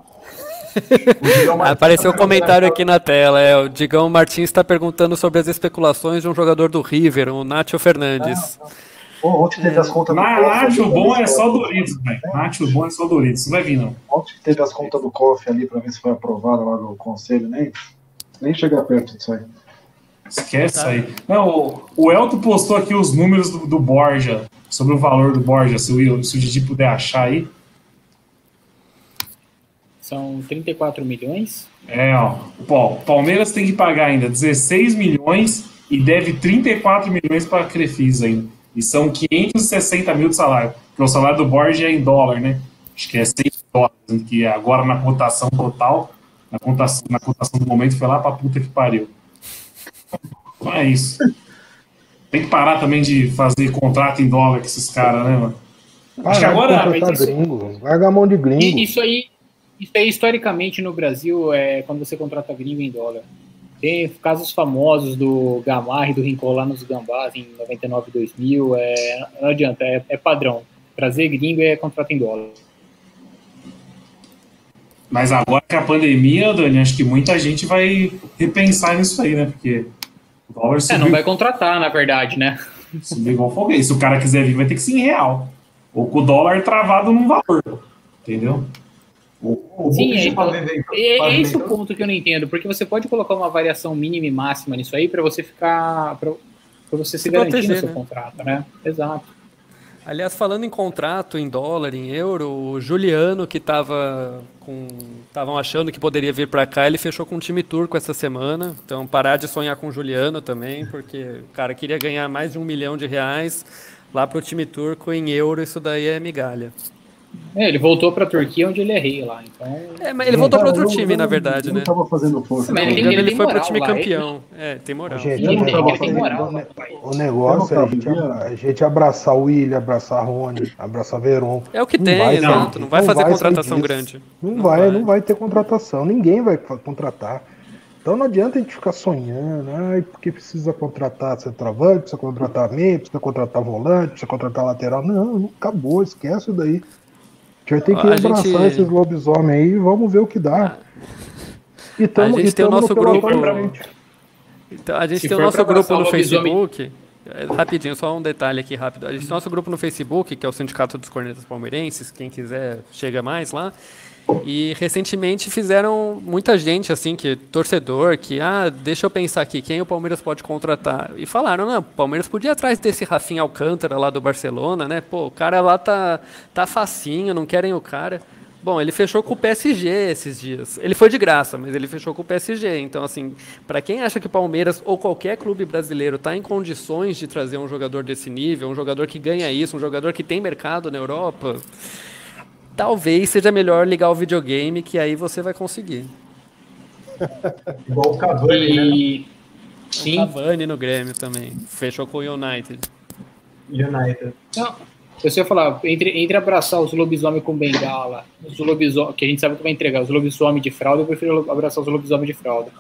S5: Apareceu um comentário aqui na tela. É, o Digão Martins está perguntando sobre as especulações de um jogador do River, o Nacho Fernandes.
S7: Pô, Ontem teve as contas do
S1: Na
S7: COF.
S1: Nacho
S7: ali,
S1: bom é só Doritos, velho. Nacho bom é só Doritos. Não vai vir, não.
S7: Ontem teve as contas do COF ali pra ver se foi aprovada lá no conselho. Nem, nem chega perto disso aí.
S1: Esquece aí. Não, o, Elton postou aqui os números do, do Borja, sobre o valor do Borja, se o, se o Didi puder achar aí.
S4: São 34 milhões.
S1: É, ó. O Palmeiras tem que pagar ainda 16 milhões e deve 34 milhões para a Crefisa ainda. E são 560 mil de salário. Porque o salário do Borja é em dólar, né? Acho que é 6 dólares. Que agora na cotação total, na cotação, na cotação do momento, foi lá pra puta que pariu. Então é isso. Tem que parar também de fazer contrato em dólar com esses caras, né, mano? Acho que agora.
S4: mas isso-.
S2: Larga a mão de gringo.
S4: Isso aí, isso aí historicamente no Brasil é quando você contrata gringo em dólar. Tem casos famosos do Gamarra e do Rincon lá nos Gambás em 99, 2000. É, não adianta, é, é padrão. Trazer gringo é contrato em dólar.
S1: Mas agora que a pandemia, Dani, acho que muita gente vai repensar nisso aí, né? Porque o dólar
S4: É,
S1: subiu,
S4: não vai contratar, na verdade, né?
S1: subiu igual foguete. Se o cara quiser vir, vai ter que ser em real. Ou com o dólar travado num valor. Entendeu?
S6: O
S4: Sim, é,
S6: pra
S4: então,
S6: viver-
S4: É, é esse o ponto que eu não entendo, porque você pode colocar uma variação mínima e máxima nisso aí para você ficar. para você se,
S5: Se
S4: garantir
S5: proteger,
S4: no seu
S5: né?
S4: contrato, né? Exato.
S5: Aliás, falando em contrato, em dólar, em euro, o Juliano, que estava com. Estavam achando que poderia vir para cá, ele fechou com um time turco essa semana. Então, parar de sonhar com o Juliano também, porque o cara queria ganhar mais de um milhão de reais lá para o time turco em euro, isso daí é migalha.
S4: É, ele voltou para a Turquia, onde ele é rei lá. Então,
S5: É, mas ele voltou para outro time,
S7: eu-
S5: na verdade,
S7: eu
S5: né?
S7: tava fazendo força.
S4: Mas ele-
S5: ele,
S4: tem
S5: foi pro
S4: moral
S5: time
S4: lá,
S5: campeão. É, tem moral.
S2: Gente,
S4: Ele
S2: o
S4: ele tem moral, né?
S2: o negócio é a gente, a gente abraçar o William, abraçar Rony, abraçar Veron.
S5: É o que
S2: Não
S5: tem,
S2: vai,
S5: exato. Não vai fazer
S2: sair
S5: contratação grande.
S2: Não,
S5: Não
S2: vai,
S5: vai.
S2: não vai ter contratação. Ninguém vai contratar. Então não adianta a gente ficar sonhando, ai, porque precisa contratar centroavante, precisa contratar meio, precisa contratar volante, precisa contratar lateral. Não, não acabou, esquece isso daí. A gente vai ter que
S5: A
S2: abraçar
S5: gente-
S2: esses lobisomens aí e vamos ver o que dá. E tamo,
S5: A gente
S2: e
S5: tem o nosso
S2: no
S5: grupo-. Então, a gente
S4: Se
S5: tem o nosso grupo no Facebook. É, Rapidinho, só um detalhe aqui rápido. A gente tem nosso grupo no Facebook, que é o Sindicato dos Cornetas Palmeirenses. Quem quiser, chega mais lá. E recentemente fizeram muita gente, assim, que torcedor, que, ah, deixa eu pensar aqui, quem o Palmeiras pode contratar? E falaram, não, o Palmeiras podia ir atrás desse Rafinha Alcântara lá do Barcelona, né? Pô, o cara lá tá, tá facinho, não querem o cara. Bom, ele fechou com o PSG esses dias. Ele foi de graça, mas ele fechou com o PSG. Então, assim, para quem acha que o Palmeiras ou qualquer clube brasileiro está em condições de trazer um jogador desse nível, um jogador que ganha isso, um jogador que tem mercado na Europa, talvez seja melhor ligar o videogame, que aí você vai conseguir.
S6: Igual o Cavani, né?
S4: e.
S5: O
S4: Sim.
S5: Cavani no Grêmio também. Fechou com o United.
S6: United.
S4: Não, eu ia falar, entre, entre abraçar os lobisomens com bengala, os lobisomens, que a gente sabe que vai entregar, os lobisomens de fralda, eu prefiro abraçar os lobisomens de fralda.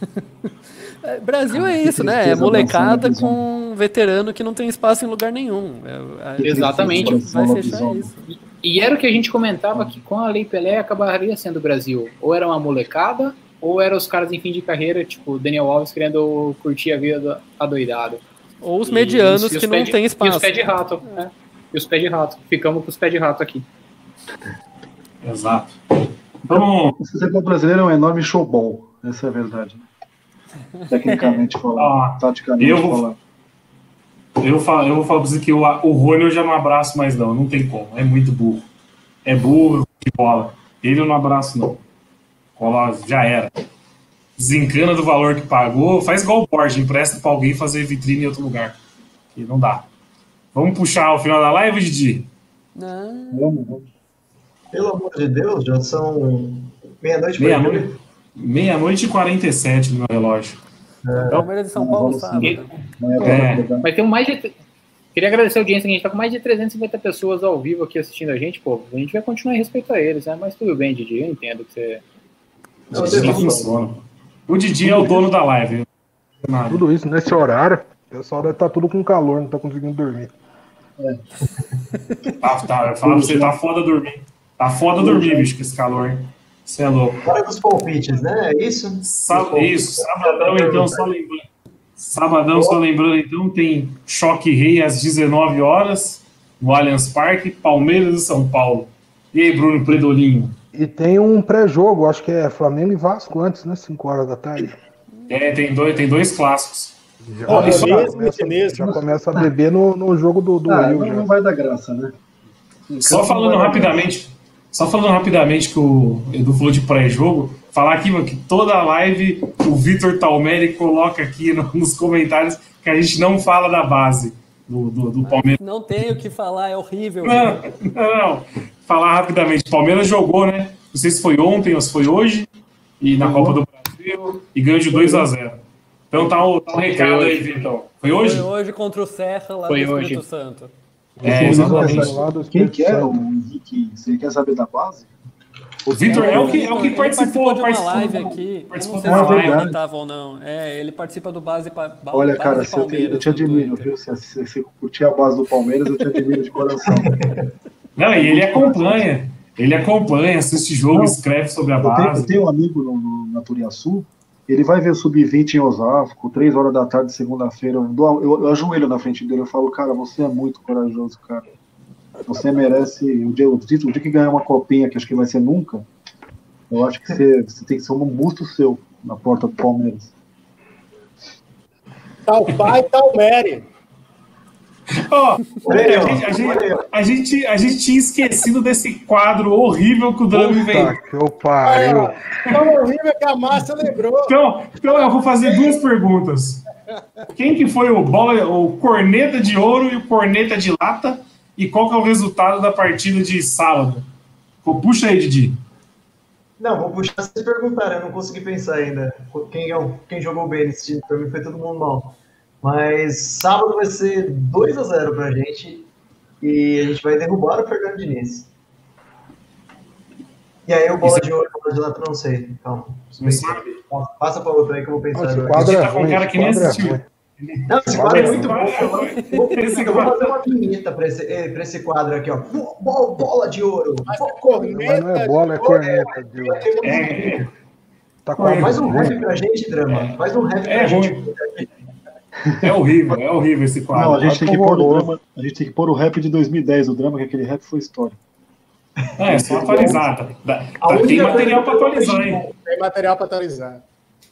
S5: É, Brasil é isso, né? É molecada com um veterano que não tem espaço em lugar nenhum. É, a-
S4: Exatamente.
S5: Vai fechar
S7: Lobisomem.
S5: isso.
S4: E era o que a gente comentava que com a Lei Pelé acabaria sendo o Brasil. Ou era uma molecada, ou eram os caras em fim de carreira, tipo o Daniel Alves querendo curtir a vida adoidado.
S5: Ou os
S4: E
S5: medianos
S4: os- e os
S5: que não
S4: de-
S5: têm
S4: E os
S5: espaço.
S4: pé de rato, né? e os pés de rato. Ficamos com os pés de rato aqui.
S1: Exato. Então,
S7: O futebol brasileiro é um enorme showball. Essa é a verdade. Tecnicamente falando,
S1: Ah,
S7: taticamente
S1: eu vou-
S7: falando.
S1: Eu, falo, eu vou falar pra você que o, o Rony eu já não abraço mais, não. Não tem como. É muito burro. É burro de bola. Ele eu não abraço, não. Cola, já era. Desencana do valor que pagou. Faz igual o Borges, empresta pra alguém fazer vitrine em outro lugar. Que não dá. Vamos puxar o final da live, Didi?
S5: Não.
S7: Vamos, vamos.
S6: Pelo amor de Deus, já são meia-noite
S1: Meia-noite meia-noite e 47 no meu relógio.
S5: Palmeiras de São Paulo,
S7: seguir. Amanhã
S1: É.
S4: Mas tem mais de. Queria agradecer a audiência, que a gente tá com mais de 350 pessoas ao vivo aqui assistindo a gente, pô. A gente vai continuar em respeito a eles, né? Mas tudo bem, Didi, eu entendo que você.
S6: Não, eu-
S1: funciona. O Didi é o dono da live. Nada.
S2: Tudo isso nesse horário, o pessoal deve estar tudo com calor, não tá conseguindo dormir.
S1: Tá, tá, eu falo pra você, tá foda dormir. Tá foda dormir, bicho, com esse calor, hein? Você é louco.
S6: Hora dos palpites, né? É isso?
S1: Isso, sabadão, então, só lembrando. Sabadão, só lembrando, então, tem Choque Rei às 19 horas, no Allianz Parque, Palmeiras e São Paulo. E aí, Bruno Predolinho?
S2: E tem um pré-jogo, acho que é Flamengo e Vasco antes, né? 5 horas da tarde.
S1: É, tem dois, tem dois clássicos.
S2: Já,
S3: Ó,
S2: já
S3: mesmo,
S2: começa,
S3: mesmo.
S2: já começa a beber no, no jogo do, do
S7: Ah,
S2: Rio.
S7: não,
S2: já.
S7: não vai dar graça, né?
S1: Só falando rapidamente, só falando rapidamente que o Edu falou de pré-jogo, falar aqui mano, que toda a live o Vitor Talmeri coloca aqui no- nos comentários que a gente não fala da base do, do, do Palmeiras.
S5: Não tenho o que falar, é horrível.
S1: Não, não, não. Falar rapidamente. Palmeiras jogou, né? Não sei se foi ontem ou se foi hoje, e na Copa do Brasil, e ganhou de 2 a 0 Então tá o, tá o recado aí, Vitão. Foi hoje?
S5: Foi hoje contra o Serra lá
S4: Foi
S5: no
S4: hoje.
S5: Espírito Santo.
S1: É, exatamente.
S7: Quem que é
S2: Santo.
S7: o Henrique? Você quer saber da base?
S1: O Vitor é o que, é o que
S5: Ele
S1: participou,
S5: de uma
S1: participou.
S5: live aqui. Eu
S1: participou
S5: não sei
S1: de
S5: se
S1: live.
S5: Raul estava ou não. É, ele participa do Base pa- ba-
S7: Olha,
S5: base
S7: cara, se eu, te, eu te admiro, viu? Se, se, se curtir a base do Palmeiras, eu te admiro de coração.
S1: Não, e ele acompanha. Ele acompanha, assiste jogo,
S7: Não.
S1: escreve sobre a
S7: Eu tenho, eu
S1: base.
S7: tenho um amigo no, no, na Turiaçu, ele vai ver o Sub-20 em Osasco, 3 horas da tarde, segunda-feira. Eu, eu, eu ajoelho na frente dele, eu falo, cara, você é muito corajoso, cara. Você merece. O dia, o dia, o dia que ganhar uma copinha, que acho que vai ser nunca, eu acho que você, você tem que ser um busto seu na porta do Palmeiras.
S3: Tal pai, tal Mary.
S1: Ó, a, gente, a, gente, a, gente, a gente tinha esquecido desse quadro horrível que o Drame veio.
S2: Que eu pariu.
S3: Tão horrível que a Márcia lembrou.
S1: Então, então eu vou fazer duas perguntas. Quem que foi o bola, o corneta de ouro e o corneta de lata? E qual que é o resultado da partida de sábado? Puxa aí, Didi.
S6: Não, vou puxar se vocês perguntarem, eu não consegui pensar ainda. Quem, é o- quem jogou bem nesse time? Pra mim foi todo mundo mal. Mas sábado vai ser 2 a 0 pra gente e a gente vai derrubar o Fernando Diniz. E aí o bola
S1: Isso-
S6: de ouro bola de lata, não sei. Calma.
S1: Não sabe?
S6: Passa pra outra aí que eu vou pensar.
S2: Nossa, esse
S6: agora.
S2: quadro é
S1: tá com um cara
S2: Esse
S1: que nem
S2: quadro é
S1: assistiu.
S6: Não, esse quadro é muito bom.
S1: é
S6: Eu vou- fazer uma vinheta pra esse, eh, pra esse quadro aqui, ó. Bo- bo- Bola de ouro. Bo-
S2: Mas não é
S3: Corneta.
S2: bola, é corneta. Deus.
S1: É,
S2: Tá quase
S6: Faz um rap pra gente, Drama. Faz um rap pra
S1: É
S6: gente.
S1: ruim. É horrível, é horrível esse
S7: Não,
S1: quadro.
S7: a gente, tem que pôr o drama, a gente tem que pôr o rap de 2010, o drama, que aquele rap foi história.
S1: É, só atualizar. tá?
S6: A
S1: tá- tem
S6: única
S1: material
S6: eu
S1: atualizar, hein?
S3: Tem material para atualizar.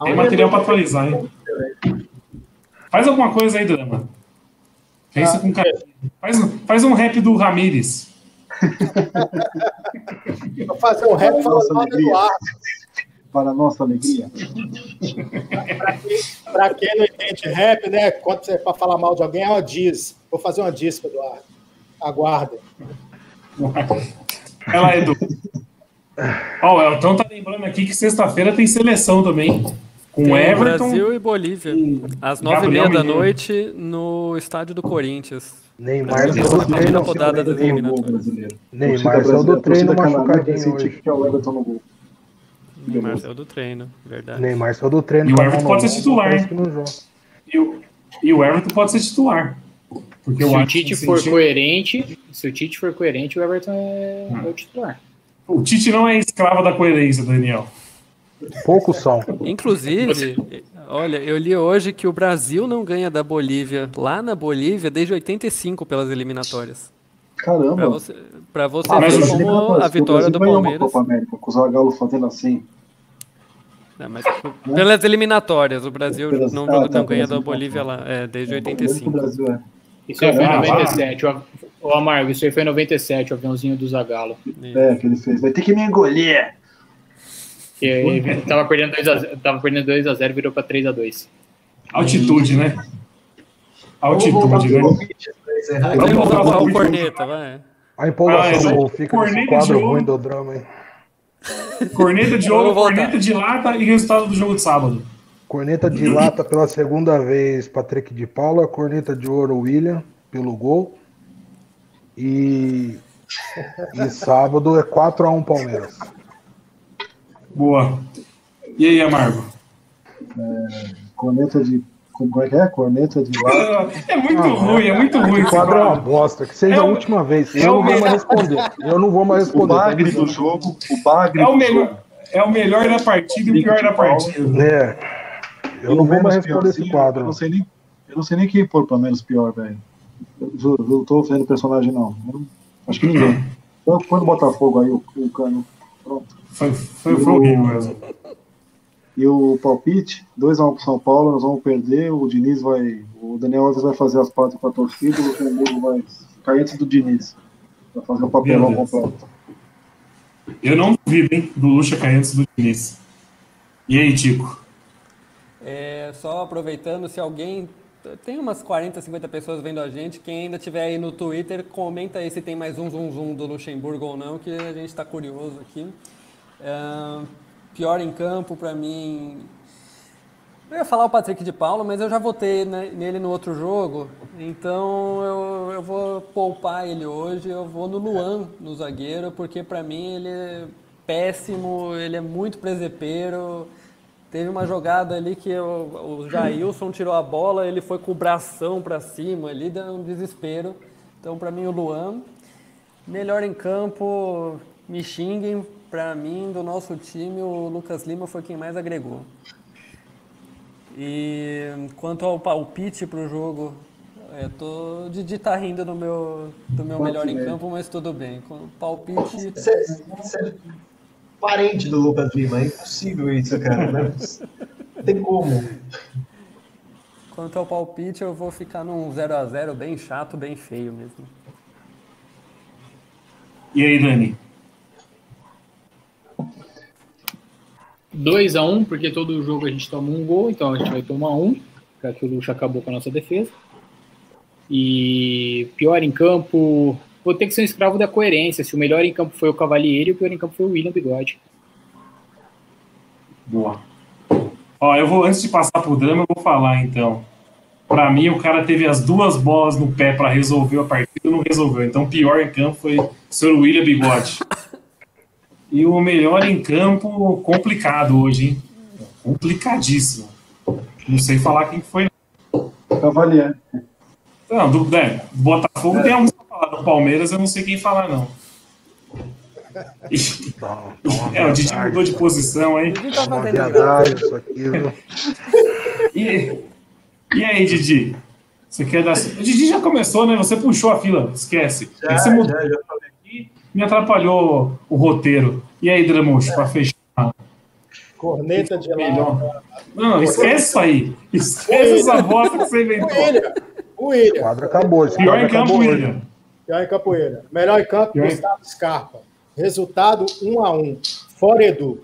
S6: A
S1: Tem material pra
S6: coisa-
S1: atualizar, hein? Faz alguma coisa aí, Drama. Pensa
S3: Ah,
S1: com carinho. Faz, um- faz um rap do Ramires.
S3: Vou fazer um rap falando mal do. Eduardo.
S7: Para a nossa alegria.
S3: Pra quem não entende rap, né? Quando você para falar mal de alguém, é uma diz. Vou fazer uma diz Eduardo. Aguardem.
S1: Vai lá, Edu. Ó, o Elton tá lembrando aqui que sexta-feira tem seleção também. Com
S5: Tem
S1: Everton.
S5: Brasil e Bolívia. Às nove e meia da noite no estádio do Corinthians.
S2: Neymar
S5: Isso,
S2: saiu do treino.
S5: rodada eliminatórias.
S7: brasileiro.
S2: Neymar saiu do treino machucadinho hoje.
S7: que é o Everton no gol.
S5: Neymar saiu do treino, verdade.
S2: Neymar saiu do treino.
S1: E o Everton pode ser titular, hein? E o, e o Everton pode ser titular. Porque
S4: Se o Tite for
S1: sentiu-
S4: coerente, se o Tite for coerente, o Everton é, é o titular.
S1: O Tite não é escravo da coerência, Daniel.
S2: Poucos são.
S5: Inclusive, olha, eu li hoje que o Brasil não ganha da Bolívia lá na Bolívia desde 85 pelas eliminatórias.
S7: Caramba.
S5: Pra você, pra você
S7: Ah,
S5: ver como a vitória do Palmeiras.
S7: Copa América, com o Zagallo fazendo assim.
S5: É, mas pelas eliminatórias, o Brasil
S7: Pelas-
S5: não,
S7: ah,
S5: não
S7: tá,
S5: ganha
S7: pelas
S5: da Bolívia lá, é, desde
S7: Mesmo que
S5: 85.
S7: o Brasil é.
S4: Isso aí foi em
S1: Caramba.
S4: 97. O, o Amargo, isso aí foi em 97, o aviãozinho do Zagalo.
S7: É, que ele fez. Vai ter que me engolir.
S4: Que ele tava perdendo 2x0, tava perdendo 2 a 0 virou pra 3x2.
S1: Altitude, né? Altitude, né?
S5: Vamos pro
S1: pro
S5: corneta, vai.
S2: A empolgação
S1: Ah,
S2: do
S1: é.
S2: Gol fica nesse
S1: Corneta
S2: quadro ruim do drama, hein?
S1: Corneta de ouro, corneta de lata e resultado do jogo de sábado.
S2: Corneta de lata pela segunda vez, Patrick de Paula. Corneta de ouro, William, pelo gol. E, e sábado é 4x1 Palmeiras.
S1: Boa. E aí, Amargo?
S7: Corneta de. Como é que é? Corneta de lá.
S1: É muito ruim, é muito ruim
S2: O
S1: esse
S2: quadro é uma bosta. Que seja
S1: É
S2: a
S1: o-
S2: última vez.
S1: é
S2: Eu
S1: o
S2: não vou mais responder. Eu não vou mais
S7: O
S2: responder.
S7: bagre do jogo. O bagre
S1: É o
S7: do
S1: melhor, é o melhor da partida e o pior da partida.
S2: É. Eu não vou mais responder esse
S7: Eu
S2: quadro.
S7: não sei nem, eu não sei nem quem pôr pra menos pior, velho. Eu Juro, eu não tô vendo personagem, não. Eu não- acho que ninguém. Então, põe no Botafogo aí o, o cano. Pronto.
S1: Foi, foi, foi horrível mesmo.
S7: E o palpite, 2x1 pro São Paulo, nós vamos perder. O Diniz vai. O Daniel Alves vai fazer as partes pra torcida, o Luxemburgo vai ficar antes do Diniz. Vai fazer o papelão completo.
S1: Eu não duvido, hein, do Lucha cair antes do Diniz. E aí, Tico?
S5: É, só aproveitando, se alguém. Tem umas 40, 50 pessoas vendo a gente. Quem ainda tiver aí no Twitter, comenta aí se tem mais um zoom zoom do Luxemburgo ou não, que a gente está curioso aqui. É, pior em campo, para mim. Eu ia falar o Patrick de Paulo, mas eu já votei né, nele no outro jogo, então eu, eu vou poupar ele hoje. Eu vou no Luan, no zagueiro, porque para mim ele é péssimo, ele é muito presepeiro. Teve uma jogada ali que o, o Jailson tirou a bola, ele foi com o bração para cima ali, deu um desespero. Então, para mim, o Luan. Melhor em campo, me xinguem. Para mim, do nosso time, o Lucas Lima foi quem mais agregou. E quanto ao palpite para o jogo, eu tô, Didi tá rindo do meu, do meu melhor em campo, mas tudo bem. Com palpite.
S6: Você você é parente do Lucas Lima, é impossível isso, cara. Né? Não tem como.
S5: Quanto ao palpite, eu vou ficar num 0 a 0 bem chato, bem feio mesmo.
S1: E aí, Dani?
S4: 2x1, porque todo jogo a gente toma um gol, então a gente vai tomar um, já que o Lucha acabou com a nossa defesa. E pior em campo, vou ter que ser um escravo da coerência. Se o melhor em campo foi o Cavalieri, o pior em campo foi o William Bigode.
S1: Boa. Ó, eu vou, antes de passar pro drama, eu vou falar então. Pra mim, o cara teve as duas bolas no pé pra resolver a partida e não resolveu. Então, o pior em campo foi o Sr. William Bigode. E o melhor em campo, complicado hoje, hein? Complicadíssimo. Não sei falar quem foi.
S7: Cavalier.
S1: Não, do, é, do Botafogo tem alguns pra falar. Do Palmeiras, eu não sei quem falar, não. E- é, o Didi mudou de posição aí.
S5: Didi tá fazendo
S2: isso aqui?
S1: E, e aí, Didi? Você quer dar. O Didi já começou, né? Você puxou a fila, esquece.
S6: Já,
S1: Você mudou
S6: já, já.
S1: Me atrapalhou o roteiro. E aí, Dramuxo, pra fechar?
S3: Corneta de lá.
S1: Não, esquece isso aí. Esquece essa bosta que você inventou.
S3: William.
S2: O
S3: William.
S2: quadro acabou.
S1: Pior
S2: quadro
S1: em campo. William.
S3: Pior em capoeira. Melhor em campo,
S1: Pior em-
S3: Gustavo Scarpa. Resultado 1 a 1 Fora Edu.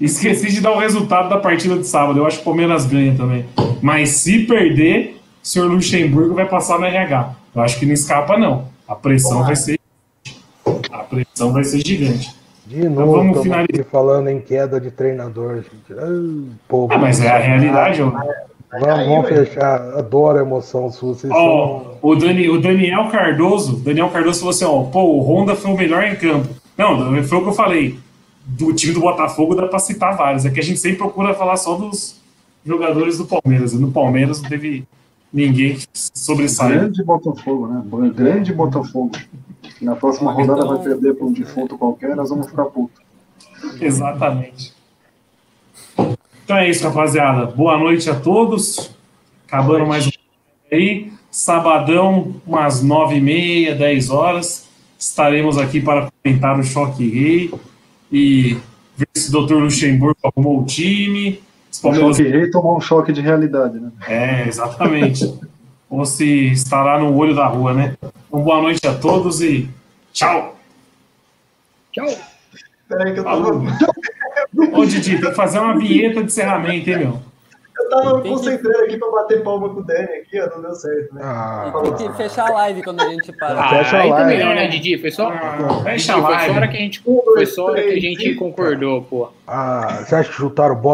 S1: Esqueci de dar o resultado da partida de sábado. Eu acho que o Palmeiras ganha também. Mas se perder, o senhor Luxemburgo vai passar no RH. Eu acho que não escapa, não. A pressão vai ser. A pressão vai ser gigante.
S2: De novo,
S1: vamos
S2: estamos
S1: finalizar.
S2: falando em queda de treinador, gente. Ai, povo.
S1: Ah, mas é a realidade, ó.
S2: Vamos, vamos fechar. Adoro a emoção sua. Vocês
S1: Ó,
S2: são...
S1: o, Dani, o Daniel Cardoso, Daniel Cardoso falou assim, ó, pô, o Honda foi o melhor em campo. Não, foi o que eu falei. Do time do Botafogo dá pra citar vários. É que a gente sempre procura falar só dos jogadores do Palmeiras. E no Palmeiras não teve ninguém que sobressaiu.
S7: Grande Botafogo, né? Grande Botafogo. Na próxima rodada
S5: Então-
S7: vai perder para um defunto qualquer, nós vamos ficar putos.
S1: Exatamente. Então é isso, rapaziada. Boa noite a todos. Acabando mais um aí. sabadão, umas nove e meia, dez horas, estaremos aqui para comentar o Choque Rei e ver se o Dr. Luxemburgo arrumou o time.
S7: O
S1: Palmeiras-
S7: choque rei tomou um choque de realidade, né?
S1: É, exatamente. Ou se estará no olho da rua, né? Então, boa noite a todos e tchau!
S4: Tchau.
S6: Peraí que eu
S1: Falou.
S6: tava,
S1: Ô, Didi, tem que fazer uma vinheta de encerramento, hein, meu?
S6: eu tava me
S5: Tem que-
S6: concentrando aqui pra bater palma com o Dani aqui, ó, não deu certo, né?
S2: Ah,
S5: Tem que fechar a live quando a gente para.
S4: Ah,
S2: Fecha a
S4: aí
S2: live.
S4: também não, né, Didi? Foi só,
S1: Ah, fecha
S4: Didi,
S1: a
S4: foi só a
S1: live.
S4: hora que a gente,
S6: Um,
S4: foi
S6: dois,
S4: só hora que a gente concordou, pô.
S2: ah, você acha que chutaram bola